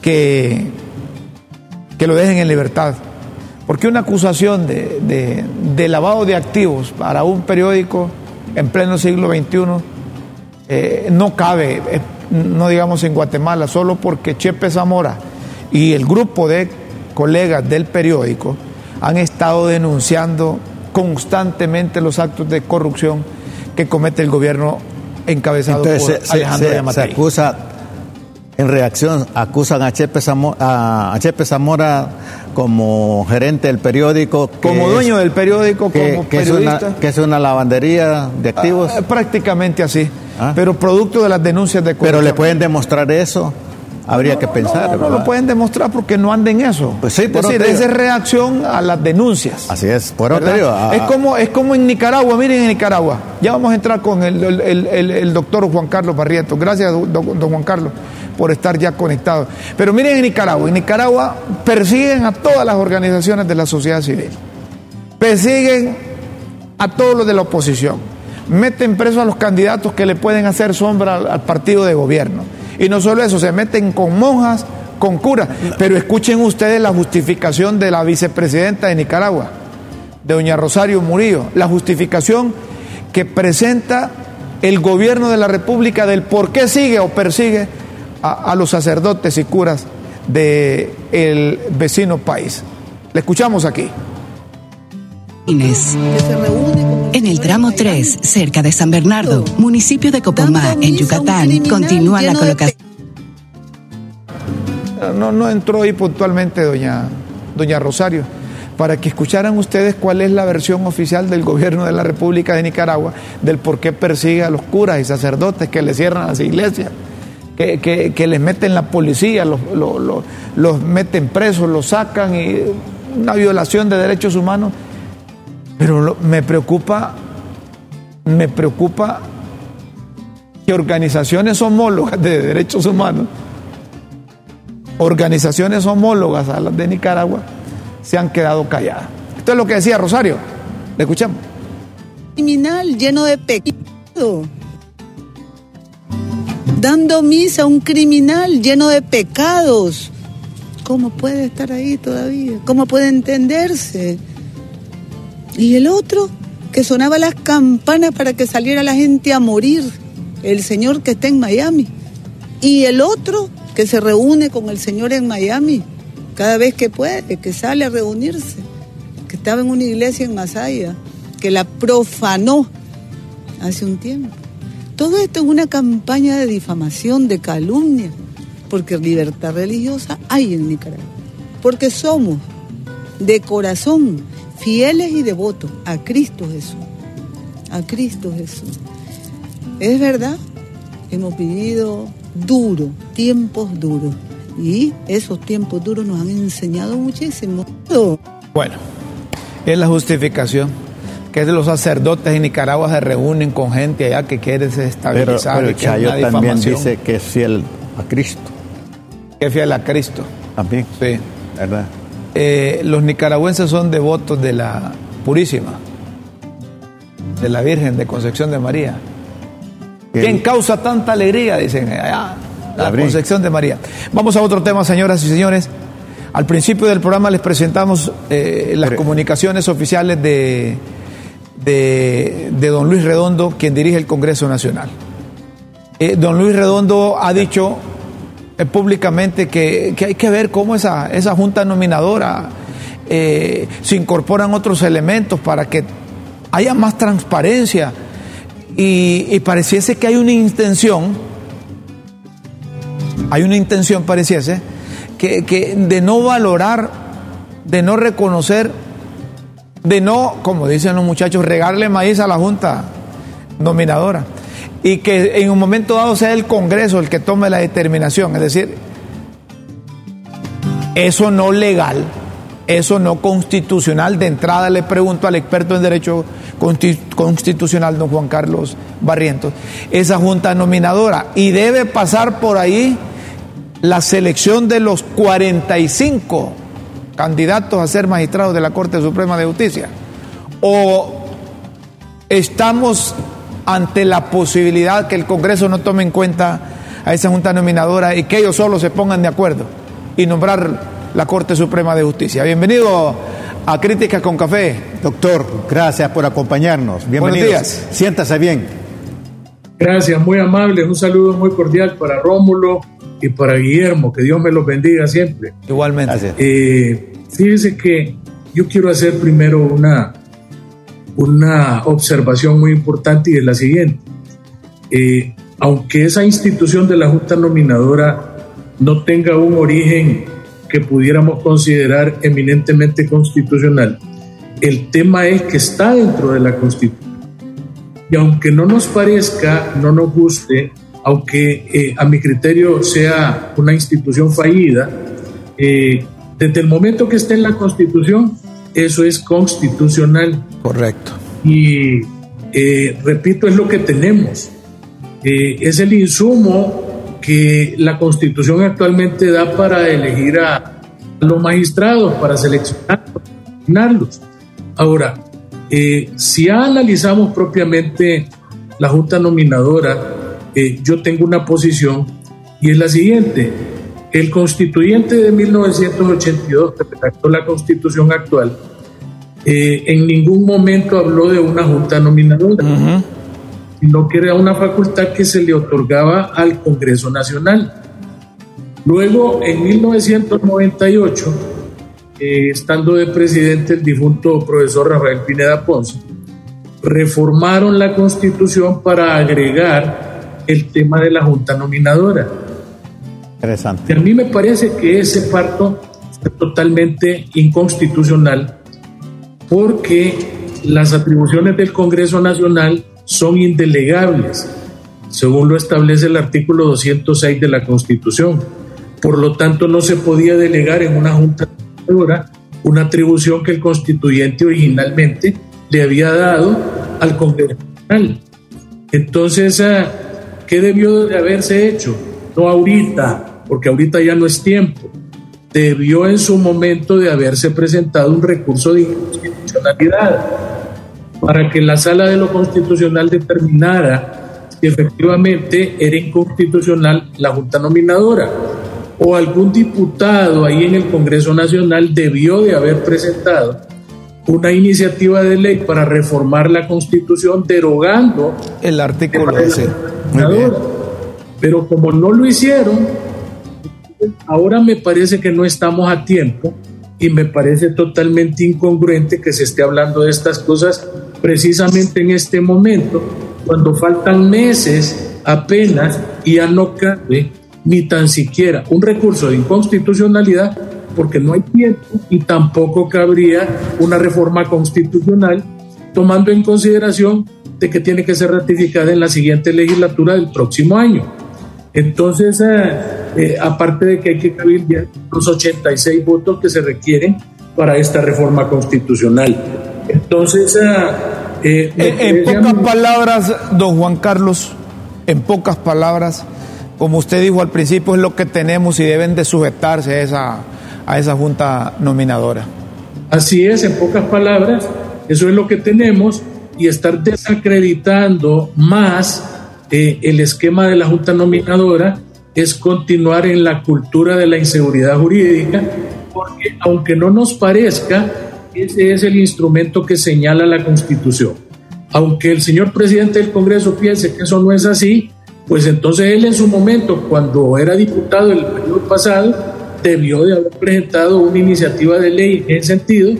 que, que lo dejen en libertad. Porque una acusación de, lavado de activos para un periódico en pleno siglo XXI eh, no cabe no digamos en Guatemala, solo porque Chepe Zamora y el grupo de colegas del periódico han estado denunciando constantemente los actos de corrupción que comete el gobierno encabezado por Alejandro se, acusa, en reacción, acusan a Chepe, Zamora, a Chepe Zamora como gerente del periódico. como dueño del periódico, como periodista. Es una, que es una lavandería de activos. Ah, prácticamente así. Ah. Pero producto de las denuncias de corrupción. Pero le pueden demostrar eso. Habría que pensar. No, lo pueden demostrar porque no anden en eso. Pues sí, por es decir, es reacción a las denuncias. Así es, por otro es, como, es como en Nicaragua, miren en Nicaragua. Ya vamos a entrar con el, doctor Juan Carlos Barrieto. Gracias, don, Juan Carlos, por estar ya conectado. Pero miren en Nicaragua. En Nicaragua persiguen a todas las organizaciones de la sociedad civil. Persiguen a todos los de la oposición meten preso a los candidatos que le pueden hacer sombra al, partido de gobierno. Y no solo eso, se meten con monjas, con curas. Pero escuchen ustedes la justificación de la vicepresidenta de Nicaragua, de doña Rosario Murillo, la justificación que presenta el gobierno de la República del por qué sigue o persigue a, los sacerdotes y curas del el vecino país. Le escuchamos aquí. Inés. En el tramo 3, cerca de San Bernardo, municipio de Copomá, en Yucatán, continúa la colocación. No, no entró ahí puntualmente doña, doña Rosario, para que escucharan ustedes cuál es la versión oficial del gobierno de la República de Nicaragua del por qué persigue a los curas y sacerdotes que le cierran las iglesias, que, les meten la policía, los, los meten presos, los sacan y una violación de derechos humanos pero me preocupa, me preocupa que organizaciones homólogas de derechos humanos, organizaciones homólogas a las de Nicaragua, se han quedado calladas. Esto es lo que decía Rosario. Le escuchamos. Criminal lleno de pecado. Dando misa a un criminal lleno de pecados. ¿Cómo puede estar ahí todavía? ¿Cómo puede entenderse? Y el otro, que sonaba las campanas para que saliera la gente a morir, el señor que está en Miami. Y el otro, que se reúne con el señor en Miami, cada vez que puede, que sale a reunirse, que estaba en una iglesia en Masaya, que la profanó hace un tiempo. Todo esto es una campaña de difamación, de calumnia, porque libertad religiosa hay en Nicaragua, porque somos de corazón fieles y devotos a Cristo Jesús, a Cristo Jesús. Es verdad, hemos vivido duro, tiempos duros, y esos tiempos duros nos han enseñado muchísimo. Bueno, es la justificación que los sacerdotes en Nicaragua se reúnen con gente allá que quiere desestabilizar. Pero, pero también dice que es fiel a Cristo. Que es fiel a Cristo. También. Sí. ¿Verdad? Eh, los nicaragüenses son devotos de la Purísima, de la Virgen de Concepción de María. ¿Quién causa tanta alegría? Dicen allá la concepción de María. Vamos a otro tema, señoras y señores. Al principio del programa les presentamos eh, las comunicaciones oficiales de, de, don Luis Redondo, quien dirige el Congreso Nacional. Eh, don Luis Redondo ha dicho públicamente que, hay que ver cómo esa, esa junta nominadora se incorporan otros elementos para que haya más transparencia y, y pareciese que hay una intención hay una intención, pareciese, que, de no valorar, de no reconocer, de no, como dicen los muchachos, regarle maíz a la Junta nominadora. Y que en un momento dado sea el Congreso el que tome la determinación. Es decir, eso no legal, eso no constitucional. De entrada le pregunto al experto en Derecho Constitucional, don Juan Carlos Barrientos, esa junta nominadora. Y debe pasar por ahí la selección de los 45 candidatos a ser magistrados de la Corte Suprema de Justicia? ¿O estamos ante la posibilidad que el Congreso no tome en cuenta a esa Junta Nominadora y que ellos solo se pongan de acuerdo y nombrar la Corte Suprema de Justicia? Bienvenido a Críticas con Café. Doctor, gracias por acompañarnos. Bienvenidos. Buenos días. Siéntase bien. Gracias, muy amable. Un saludo muy cordial para Rómulo, y para Guillermo, que Dios me los bendiga siempre. Igualmente. Eh, fíjese que yo quiero hacer primero una, una observación muy importante y es la siguiente. Eh, aunque esa institución de la Junta Nominadora no tenga un origen que pudiéramos considerar eminentemente constitucional, el tema es que está dentro de la Constitución. Y aunque no nos parezca, no nos guste, aunque eh, a mi criterio sea una institución fallida, eh, desde el momento que esté en la Constitución, eso es constitucional. Correcto. Y eh, repito, es lo que tenemos. es el insumo que la Constitución actualmente da para elegir a, los magistrados, para seleccionarlos. Ahora, si analizamos propiamente la Junta Nominadora, eh, yo tengo una posición y es la siguiente. El constituyente de 1982 que redactó la constitución actual eh, en ningún momento habló de una junta nominadora, sino que era una facultad que se le otorgaba al Congreso Nacional. Luego, en 1998, eh, estando de presidente el difunto profesor Rafael Pineda Ponce, reformaron la constitución para agregar el tema de la junta nominadora. Interesante. Y a mí me parece que ese parto es totalmente inconstitucional porque las atribuciones del Congreso Nacional son indelegables, según lo establece el artículo 206 de la Constitución. Por lo tanto, no se podía delegar en una junta una atribución que el constituyente originalmente le había dado al Congreso Nacional. Entonces, ah, ¿Qué debió de haberse hecho? No ahorita, porque ahorita ya no es tiempo. Debió en su momento de haberse presentado un recurso de inconstitucionalidad. para que la sala de lo constitucional determinara si efectivamente era inconstitucional la Junta Nominadora o algún diputado ahí en el Congreso Nacional debió de haber presentado una iniciativa de ley para reformar la Constitución derogando el artículo ese. Pero como no lo hicieron, ahora me parece que no estamos a tiempo y me parece totalmente incongruente que se esté hablando de estas cosas precisamente en este momento, cuando faltan meses apenas y ya no cabe ni tan siquiera un recurso de inconstitucionalidad porque no hay tiempo y tampoco cabría una reforma constitucional tomando en consideración de que tiene que ser ratificada en la siguiente legislatura del próximo año. Entonces, eh, eh, aparte de que hay que cabildear los 86 votos que se requieren para esta reforma constitucional. Entonces, eh, en, pocas palabras, don Juan Carlos, en pocas palabras, como usted dijo al principio, es lo que tenemos y deben de sujetarse a esa, a esa junta nominadora. Así es, en pocas palabras, eso es lo que tenemos y estar desacreditando más eh, el esquema de la Junta Nominadora es continuar en la cultura de la inseguridad jurídica, porque aunque no nos parezca, ese es el instrumento que señala la Constitución. Aunque el señor presidente del Congreso piense que eso no es así, pues entonces él en su momento, cuando era diputado el periodo pasado, debió de haber presentado una iniciativa de ley en ese sentido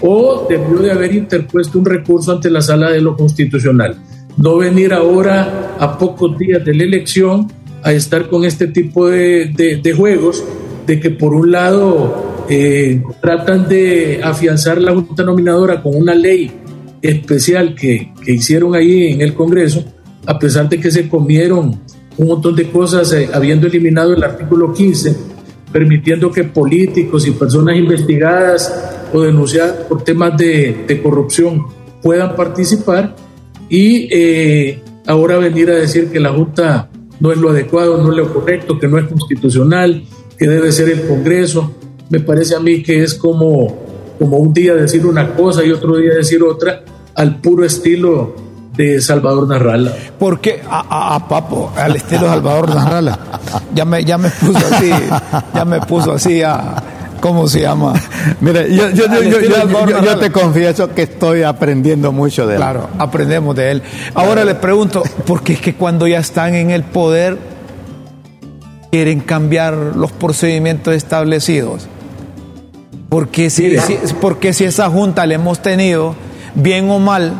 o debió de haber interpuesto un recurso ante la sala de lo constitucional no venir ahora a pocos días de la elección a estar con este tipo de, juegos, de que por un lado eh, tratan de afianzar la Junta Nominadora con una ley especial que, hicieron ahí en el Congreso, a pesar de que se comieron un montón de cosas eh, habiendo eliminado el artículo 15, permitiendo que políticos y personas investigadas o denunciadas por temas de, de corrupción puedan participar y eh, ahora venir a decir que la Junta no es lo adecuado, no es lo correcto, que no es constitucional, que debe ser el Congreso, me parece a mí que es como, como un día decir una cosa y otro día decir otra, al puro estilo de Salvador Narrala. Porque a, a, Papo, al estilo Salvador Narrala, ya me, ya me puso así, ya me puso así a ¿Cómo se llama? Mira, yo, yo, te confieso que estoy aprendiendo mucho de él. Claro, aprendemos de él. Ahora le pregunto, ¿por qué es que cuando ya están en el poder quieren cambiar los procedimientos establecidos? Porque si, porque si esa junta le hemos tenido, bien o mal,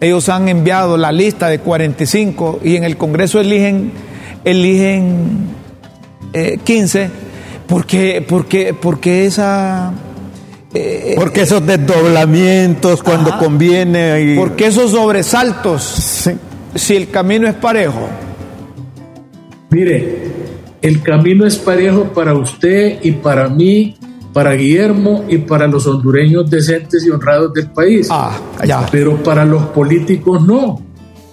ellos han enviado la lista de 45 y en el Congreso eligen, eligen 15 ¿Por qué, porque esa... Eh, porque esos desdoblamientos cuando conviene. Y... Porque esos sobresaltos, si el camino es parejo. Mire, el camino es parejo para usted y para mí, para Guillermo y para los hondureños decentes y honrados del país. Ah, ya. Pero para los políticos no.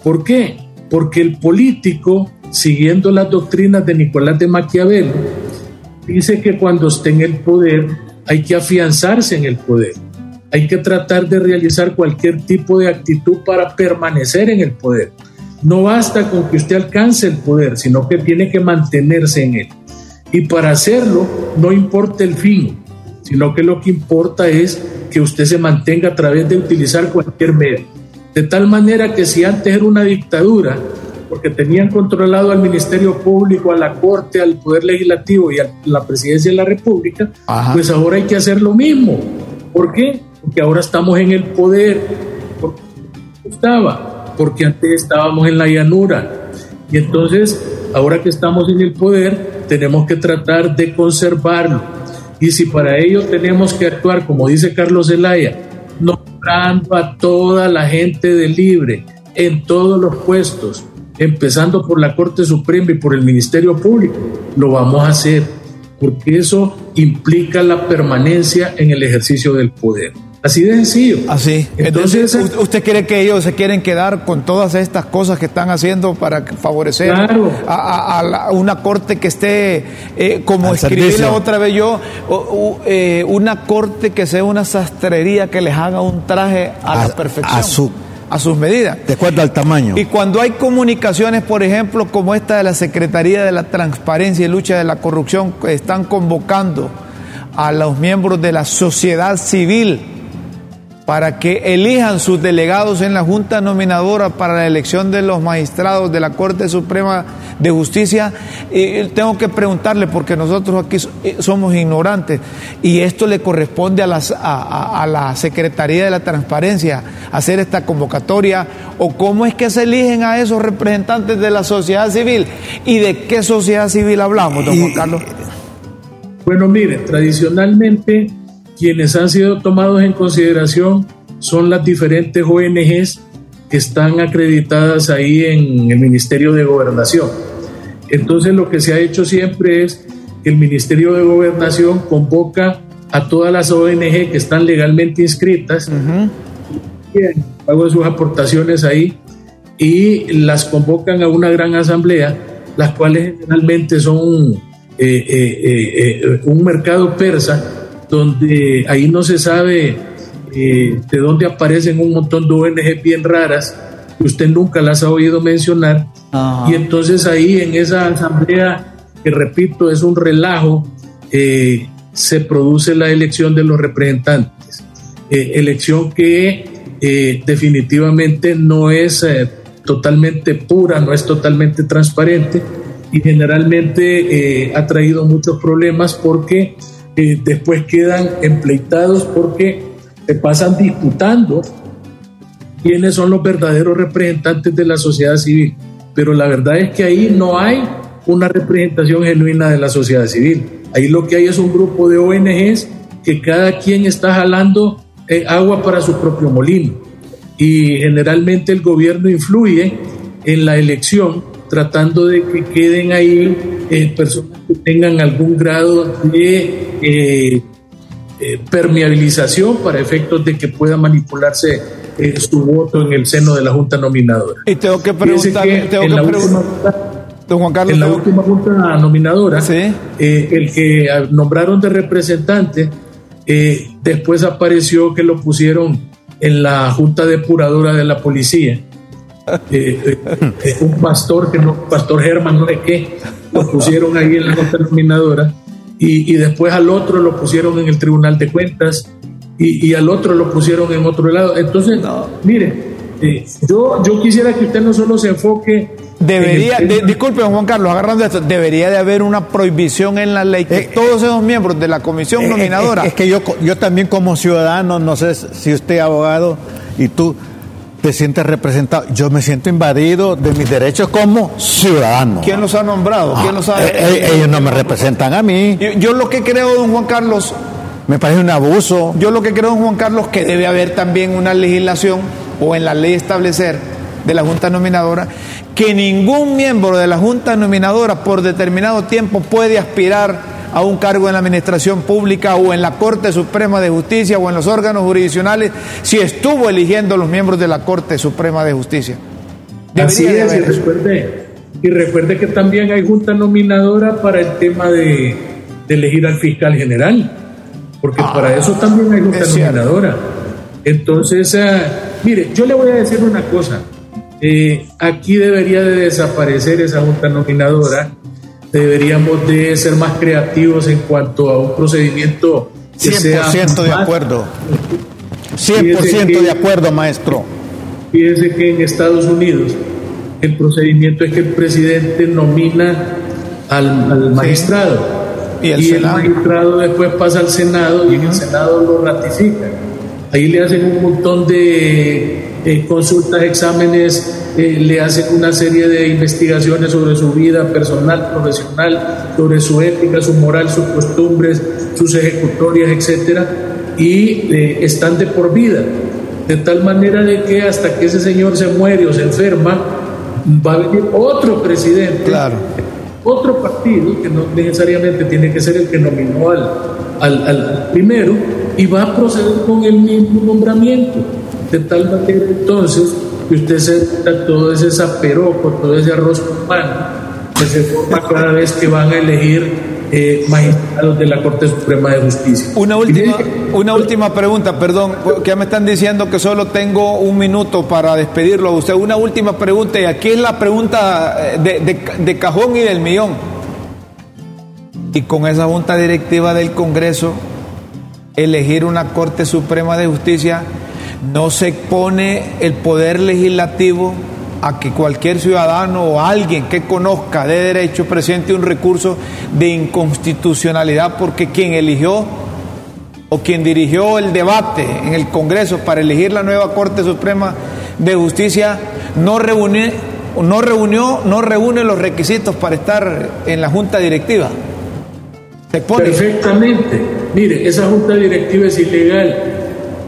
¿Por qué? Porque el político, siguiendo las doctrinas de Nicolás de Maquiavelo, dice que cuando esté en el poder hay que afianzarse en el poder. Hay que tratar de realizar cualquier tipo de actitud para permanecer en el poder. No basta con que usted alcance el poder, sino que tiene que mantenerse en él. Y para hacerlo no importa el fin, sino que lo que importa es que usted se mantenga a través de utilizar cualquier medio. De tal manera que si antes era una dictadura, porque tenían controlado al Ministerio Público, a la Corte, al Poder Legislativo y a la Presidencia de la República, pues ahora hay que hacer lo mismo. ¿Por qué? Porque ahora estamos en el poder. Porque estaba, porque antes estábamos en la llanura. Y entonces, ahora que estamos en el poder, tenemos que tratar de conservarlo. Y si para ello tenemos que actuar, como dice Carlos Zelaya, nombrando a toda la gente de libre en todos los puestos, empezando por la Corte Suprema y por el Ministerio Público, lo vamos a hacer, porque eso implica la permanencia en el ejercicio del poder. Así de sencillo. Así. Entonces, ¿usted cree que ellos se quieren quedar con todas estas cosas que están haciendo para favorecer a, una corte que esté, eh, como escribí la otra vez yo, eh, una corte que sea una sastrería que les haga un traje a, la perfección? A su a sus medidas. De acuerdo al tamaño. Y cuando hay comunicaciones, por ejemplo, como esta de la Secretaría de la Transparencia y Lucha de la Corrupción, que están convocando a los miembros de la sociedad civil para que elijan sus delegados en la Junta Nominadora para la elección de los magistrados de la Corte Suprema de Justicia, tengo que preguntarle, porque nosotros aquí eh, somos ignorantes, y esto le corresponde a, las, a, la Secretaría de la Transparencia hacer esta convocatoria, o cómo es que se eligen a esos representantes de la sociedad civil, y de qué sociedad civil hablamos, don Juan Carlos. Bueno, mire, tradicionalmente quienes han sido tomados en consideración son las diferentes ONGs que están acreditadas ahí en el Ministerio de Gobernación. Entonces lo que se ha hecho siempre es que el Ministerio de Gobernación convoca a todas las ONG que están legalmente inscritas, hago sus aportaciones ahí y las convocan a una gran asamblea, las cuales generalmente son eh, eh, eh, un mercado persa donde ahí no se sabe eh, de dónde aparecen un montón de ONG bien raras que usted nunca las ha oído mencionar. Y entonces ahí en esa asamblea, que repito, es un relajo, eh, se produce la elección de los representantes. Eh, elección que definitivamente no es totalmente pura, no es totalmente transparente y generalmente ha traído muchos problemas porque después quedan empleitados porque se pasan disputando quiénes son los verdaderos representantes de la sociedad civil. Pero la verdad es que ahí no hay una representación genuina de la sociedad civil. Ahí lo que hay es un grupo de ONGs que cada quien está jalando eh, agua para su propio molino. Y generalmente el gobierno influye en la elección tratando de que queden ahí eh, personas que tengan algún grado de eh, eh, permeabilización para efectos de que pueda manipularse su voto en el seno de la Junta Nominadora. Y tengo que preguntar, en, la última, en la última Junta Nominadora, el que nombraron de representante, después apareció que lo pusieron en la Junta Depuradora de la Policía eh, eh, un pastor, que no, pastor Germán, no sé qué, lo pusieron ahí en la nota nominadora y, y, después al otro lo pusieron en el Tribunal de Cuentas y, y al otro lo pusieron en otro lado. Entonces, mire, eh, yo, yo quisiera que usted no solo se enfoque Debería, disculpe Juan Carlos, agarrando esto, debería de haber una prohibición en la ley que todos esos miembros de la comisión nominadora. Es, que yo, yo también como ciudadano, no sé si usted abogado y tú, te sientes representado. Yo me siento invadido de mis derechos como ciudadano. ¿Quién los ha nombrado? ¿Quién los ha... Eh, eh, ellos no me representan a mí. Yo, lo que creo, don Juan Carlos... Me parece un abuso. Yo lo que creo, don Juan Carlos, que debe haber también una legislación o en la ley establecer de la Junta Nominadora que ningún miembro de la Junta Nominadora por determinado tiempo puede aspirar a un cargo en la administración pública o en la Corte Suprema de Justicia o en los órganos jurisdiccionales si estuvo eligiendo los miembros de la Corte Suprema de Justicia. Así es, y recuerde, y recuerde que también hay junta nominadora para el tema de, elegir al fiscal general, porque ah, para eso también hay junta nominadora. Entonces, eh, mire, yo le voy a decir una cosa. Eh, aquí debería de desaparecer esa junta nominadora deberíamos de ser más creativos en cuanto a un procedimiento que 100% de acuerdo. 100% de acuerdo, maestro. Fíjense que en Estados Unidos el procedimiento es que el presidente nomina al, magistrado y, el, magistrado después pasa al Senado y en el Senado lo ratifica. Ahí le hacen un montón de eh, consultas, exámenes eh, le hacen una serie de investigaciones sobre su vida personal, profesional, sobre su ética, su moral, sus costumbres, sus ejecutorias, etcétera, y eh, están de por vida. De tal manera de que hasta que ese señor se muere o se enferma, va a venir otro presidente. Claro. otro partido, que no necesariamente tiene que ser el que nominó al, al, primero, y va a proceder con el mismo nombramiento, de tal manera entonces que usted se todo ese zaperoco, todo ese arroz con pan, que se forma cada vez que van a elegir eh, magistrados de la Corte Suprema de Justicia. Una última, una última pregunta, perdón, que ya me están diciendo que solo tengo un minuto para despedirlo a usted. Una última pregunta, y aquí es la pregunta eh, de, de cajón y del millón. Y con esa junta directiva del Congreso, elegir una Corte Suprema de Justicia, no se pone el poder legislativo a que cualquier ciudadano o alguien que conozca de derecho presente un recurso de inconstitucionalidad porque quien eligió o quien dirigió el debate en el Congreso para elegir la nueva Corte Suprema de Justicia no reúne, no reunió, no reúne los requisitos para estar en la junta directiva. Perfectamente. Mire, esa junta directiva es ilegal.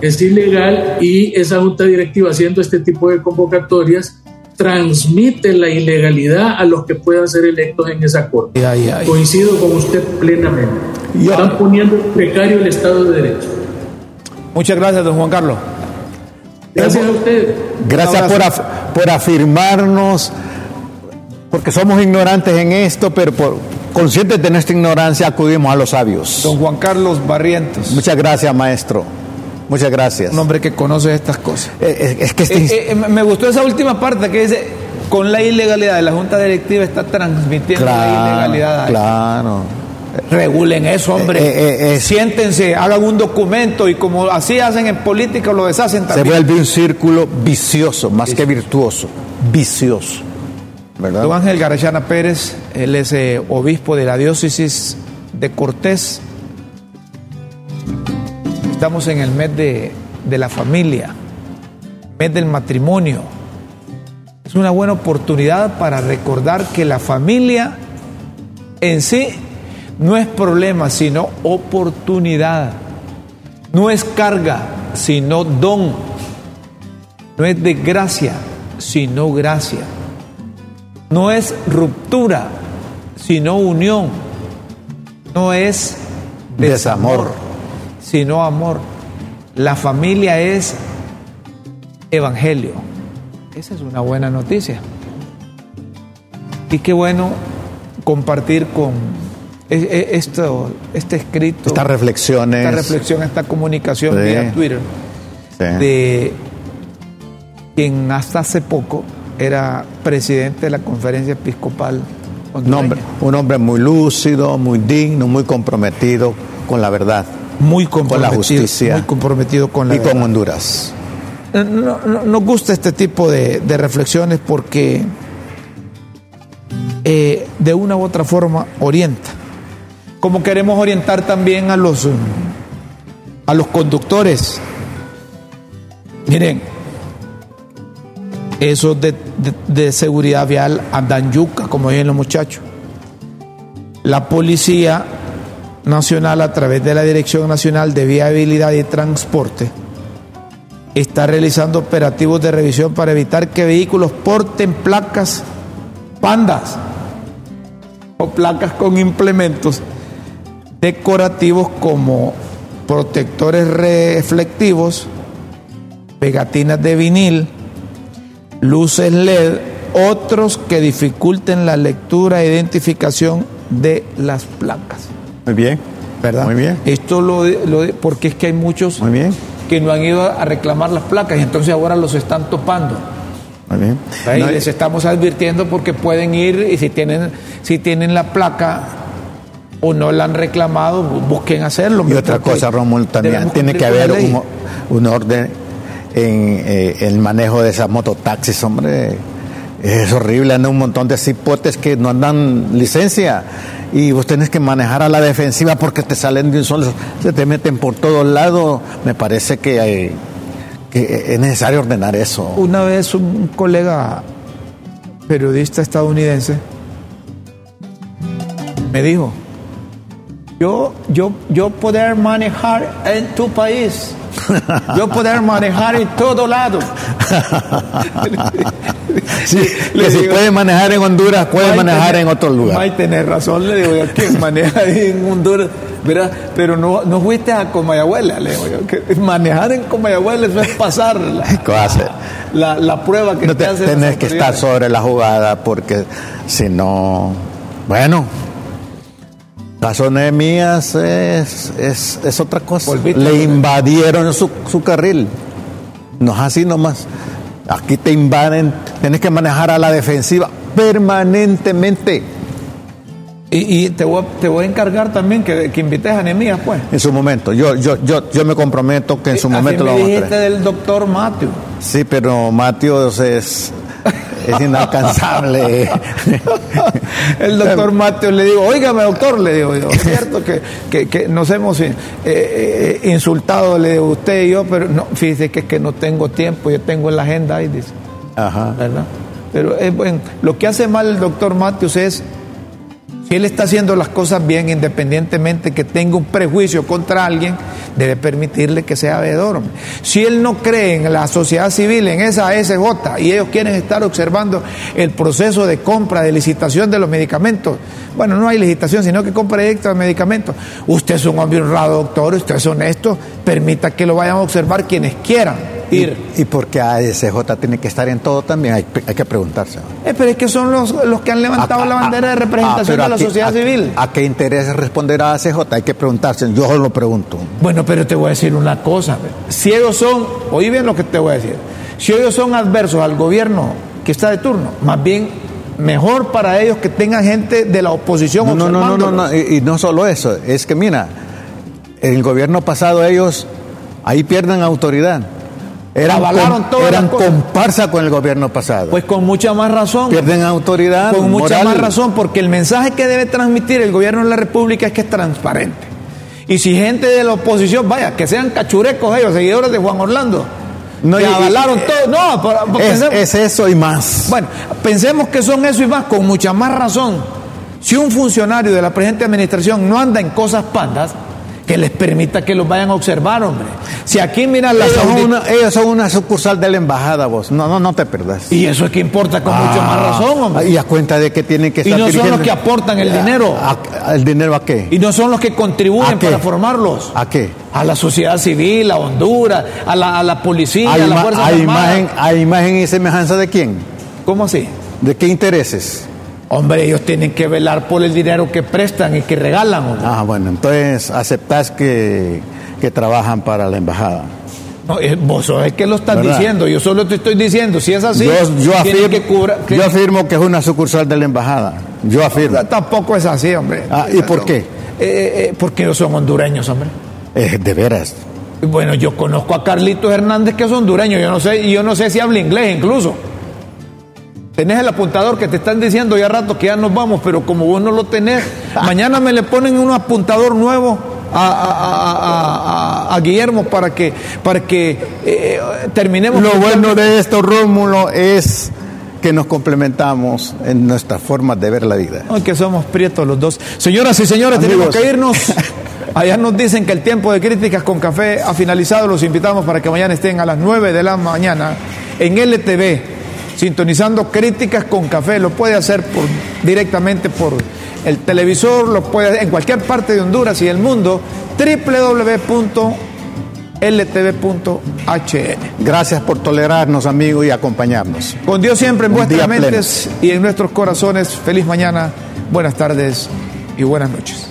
Es ilegal y esa junta directiva haciendo este tipo de convocatorias transmite la ilegalidad a los que puedan ser electos en esa corte. Coincido con usted plenamente. Están poniendo en precario el Estado de Derecho. Muchas gracias, don Juan Carlos. Gracias a usted. Gracias por, por afirmarnos, porque somos ignorantes en esto, pero por, conscientes de nuestra ignorancia acudimos a los sabios. Don Juan Carlos Barrientos. Muchas gracias, maestro. Muchas gracias. Un hombre que conoce estas cosas. Eh, eh, es que este... Eh, me gustó esa última parte que dice, con la ilegalidad de la Junta Directiva está transmitiendo la ilegalidad. Claro. Regulen eso, hombre. Siéntense, hagan un documento y como así hacen en política lo deshacen también. Se vuelve un círculo vicioso, más que virtuoso, vicioso. ¿verdad? Don Ángel Garayana Pérez, él es obispo de la diócesis de Cortés Estamos en el mes de, la familia, mes del matrimonio. Es una buena oportunidad para recordar que la familia en sí no es problema, sino oportunidad. No es carga, sino don. No es desgracia, sino gracia. No es ruptura, sino unión. No es desamor sino amor. La familia es evangelio. Esa es una buena noticia. Y qué bueno compartir con e, e, esto, este escrito. Estas reflexiones. Esta reflexión, esta comunicación vía Twitter. De quien hasta hace poco era presidente de la conferencia episcopal. Un hombre, un hombre muy lúcido, muy digno, muy comprometido con la verdad muy comprometido, con la justicia muy comprometido con la y con Honduras. Eh, no, nos gusta este tipo de, reflexiones porque eh, de una u otra forma orienta. Como queremos orientar también a los, a los conductores. Miren, esos de, seguridad vial andan yuca, como dicen los muchachos. La policía Nacional a través de la Dirección Nacional de Viabilidad y Transporte está realizando operativos de revisión para evitar que vehículos porten placas pandas o placas con implementos decorativos como protectores reflectivos, pegatinas de vinil, luces LED, otros que dificulten la lectura e identificación de las placas. Muy bien. ¿Verdad? Muy bien. Esto lo, lo porque es que hay muchos Muy bien. que no han ido a reclamar las placas y entonces ahora los están topando. Muy bien. y les estamos advirtiendo porque pueden ir y si tienen, si tienen la placa o no la han reclamado, busquen hacerlo. Y otra cosa, Romulo, también tiene que haber un, orden en eh, el manejo de esas mototaxis, hombre. Es horrible, andan un montón de cipotes que no andan licencia y vos tenés que manejar a la defensiva porque te salen de un solo, se te meten por todos lados. Me parece que, hay, que es necesario ordenar eso. Una vez un colega periodista estadounidense me dijo, yo, yo, yo poder manejar en tu país, yo poder manejar en todo lado. Sí, que si puede manejar en Honduras, puede manejar en otro lugar. May tener razón, le digo yo, ¿quién maneja ahí en Honduras? ¿verdad? Pero no, no fuiste a Comayabuela, le digo yo. Que manejar en Comayabuela eso es pasar la, la, la prueba que no te, hace. Tenés que estar sobre la jugada porque si no, bueno, Razones mías es, es, es otra cosa. Le invadieron su, su carril. No es así nomás. Aquí te invaden, tienes que manejar a la defensiva permanentemente. Y, y te, voy, te, voy, a encargar también que, que invites a Nemías, pues. En su momento. Yo, yo, yo, yo me comprometo que en su momento me lo vamos a traer. del doctor Mateo. Sí, pero Mateo es, es inalcanzable. el doctor Mateo le digo, oígame doctor, le digo yo, es cierto que, que, que nos hemos eh, eh, insultado, le digo usted y yo, pero no, fíjese que, que no tengo tiempo, yo tengo en la agenda ahí, dice. Ajá. ¿Verdad? Pero es bueno, lo que hace mal el doctor Mateos es si él está haciendo las cosas bien, independientemente que tenga un prejuicio contra alguien, debe permitirle que sea veedor. Si él no cree en la sociedad civil, en esa ASJ, y ellos quieren estar observando el proceso de compra, de licitación de los medicamentos, bueno, no hay licitación, sino que compra directa de medicamentos. Usted es un hombre honrado, doctor, usted es honesto, permita que lo vayan a observar quienes quieran ¿Y, y por qué ASJ tiene que estar en todo también? Hay, hay que preguntarse. Eh, pero es que son los, los que han levantado A- la a- bandera de a- representación ah, de la sociedad civil. ¿A qué interesa responder a ASJ? Hay que preguntarse. Yo lo pregunto. Bueno, pero te voy a decir una cosa. Si ellos son, oí bien lo que te voy a decir, si ellos son adversos al gobierno que está de turno, más bien mejor para ellos que tengan gente de la oposición No, no, no, no, no, y no solo eso. Es que mira, el gobierno pasado ellos ahí pierden autoridad. Eran, Avalaron todas eran comparsa con el gobierno pasado. Pues con mucha más razón. pierden autoridad. Con mucha más razón, porque el mensaje que debe transmitir el gobierno de la República es que es transparente. Y si gente de la oposición, vaya, que sean cachurecos ellos, seguidores de Juan Orlando, No, que y- avalaron y- todo. No, pensemos- es eso y más. Bueno, pensemos que son eso y más, con mucha más razón. Si un funcionario de la presente administración no anda en cosas pandas, que les permita que los vayan a observar, hombre. Si aquí miran las ellos, son una, ellos son una sucursal de la embajada, vos. No, no, no te perdas. Y eso es que importa con mucho más razón, hombre. Y a cuenta de que tienen que Y estar no son los que aportan el dinero. ¿A- ¿El dinero a qué? Y no son los que contribuyen ¿A para formarlos. ¿A qué? A la sociedad civil, a Honduras, a la, a la policía, ¿Hay, a la Fuerza hay imagen, ¿Hay imagen y semejanza de quién? ¿Cómo así? ¿De qué intereses? Hombre, ellos tienen que velar por el dinero que prestan y que regalan, hombre. Ah, bueno, entonces aceptás que, que trabajan para la embajada. No, eh, vos sos el que lo estás ¿Verdad? diciendo, yo solo te estoy diciendo, si es así, yo, afirmo, que cubra- yo afirmo que es una sucursal de la embajada. Yo afirmo. Tampoco es así, hombre. Ah, ¿y por qué? Eh, eh, porque ellos son hondureños, hombre. Eh, de veras. Bueno, yo conozco a Carlitos Hernández que es hondureño, yo no sé, yo no sé si habla inglés incluso. Tenés el apuntador que te están diciendo ya rato que ya nos vamos, pero como vos no lo tenés, mañana me le ponen un apuntador nuevo a, a- a- Guillermo para que, para que eh, terminemos. Lo bueno de esto, Rómulo, es que nos complementamos en nuestras formas de ver la vida. Ay, que somos prietos los dos. Señoras y señores, tenemos que irnos. Allá nos dicen que el tiempo de críticas con café ha finalizado. Los invitamos para que mañana estén a las 9 de la mañana en LTV, sintonizando críticas con café. Lo puede hacer por, directamente por el televisor, lo puede en cualquier parte de Honduras y del mundo. www.ltv.hn. Gracias por tolerarnos, amigos, y acompañarnos. Con Dios siempre en Un vuestras pleno. mentes y en nuestros corazones. Feliz mañana, buenas tardes y buenas noches.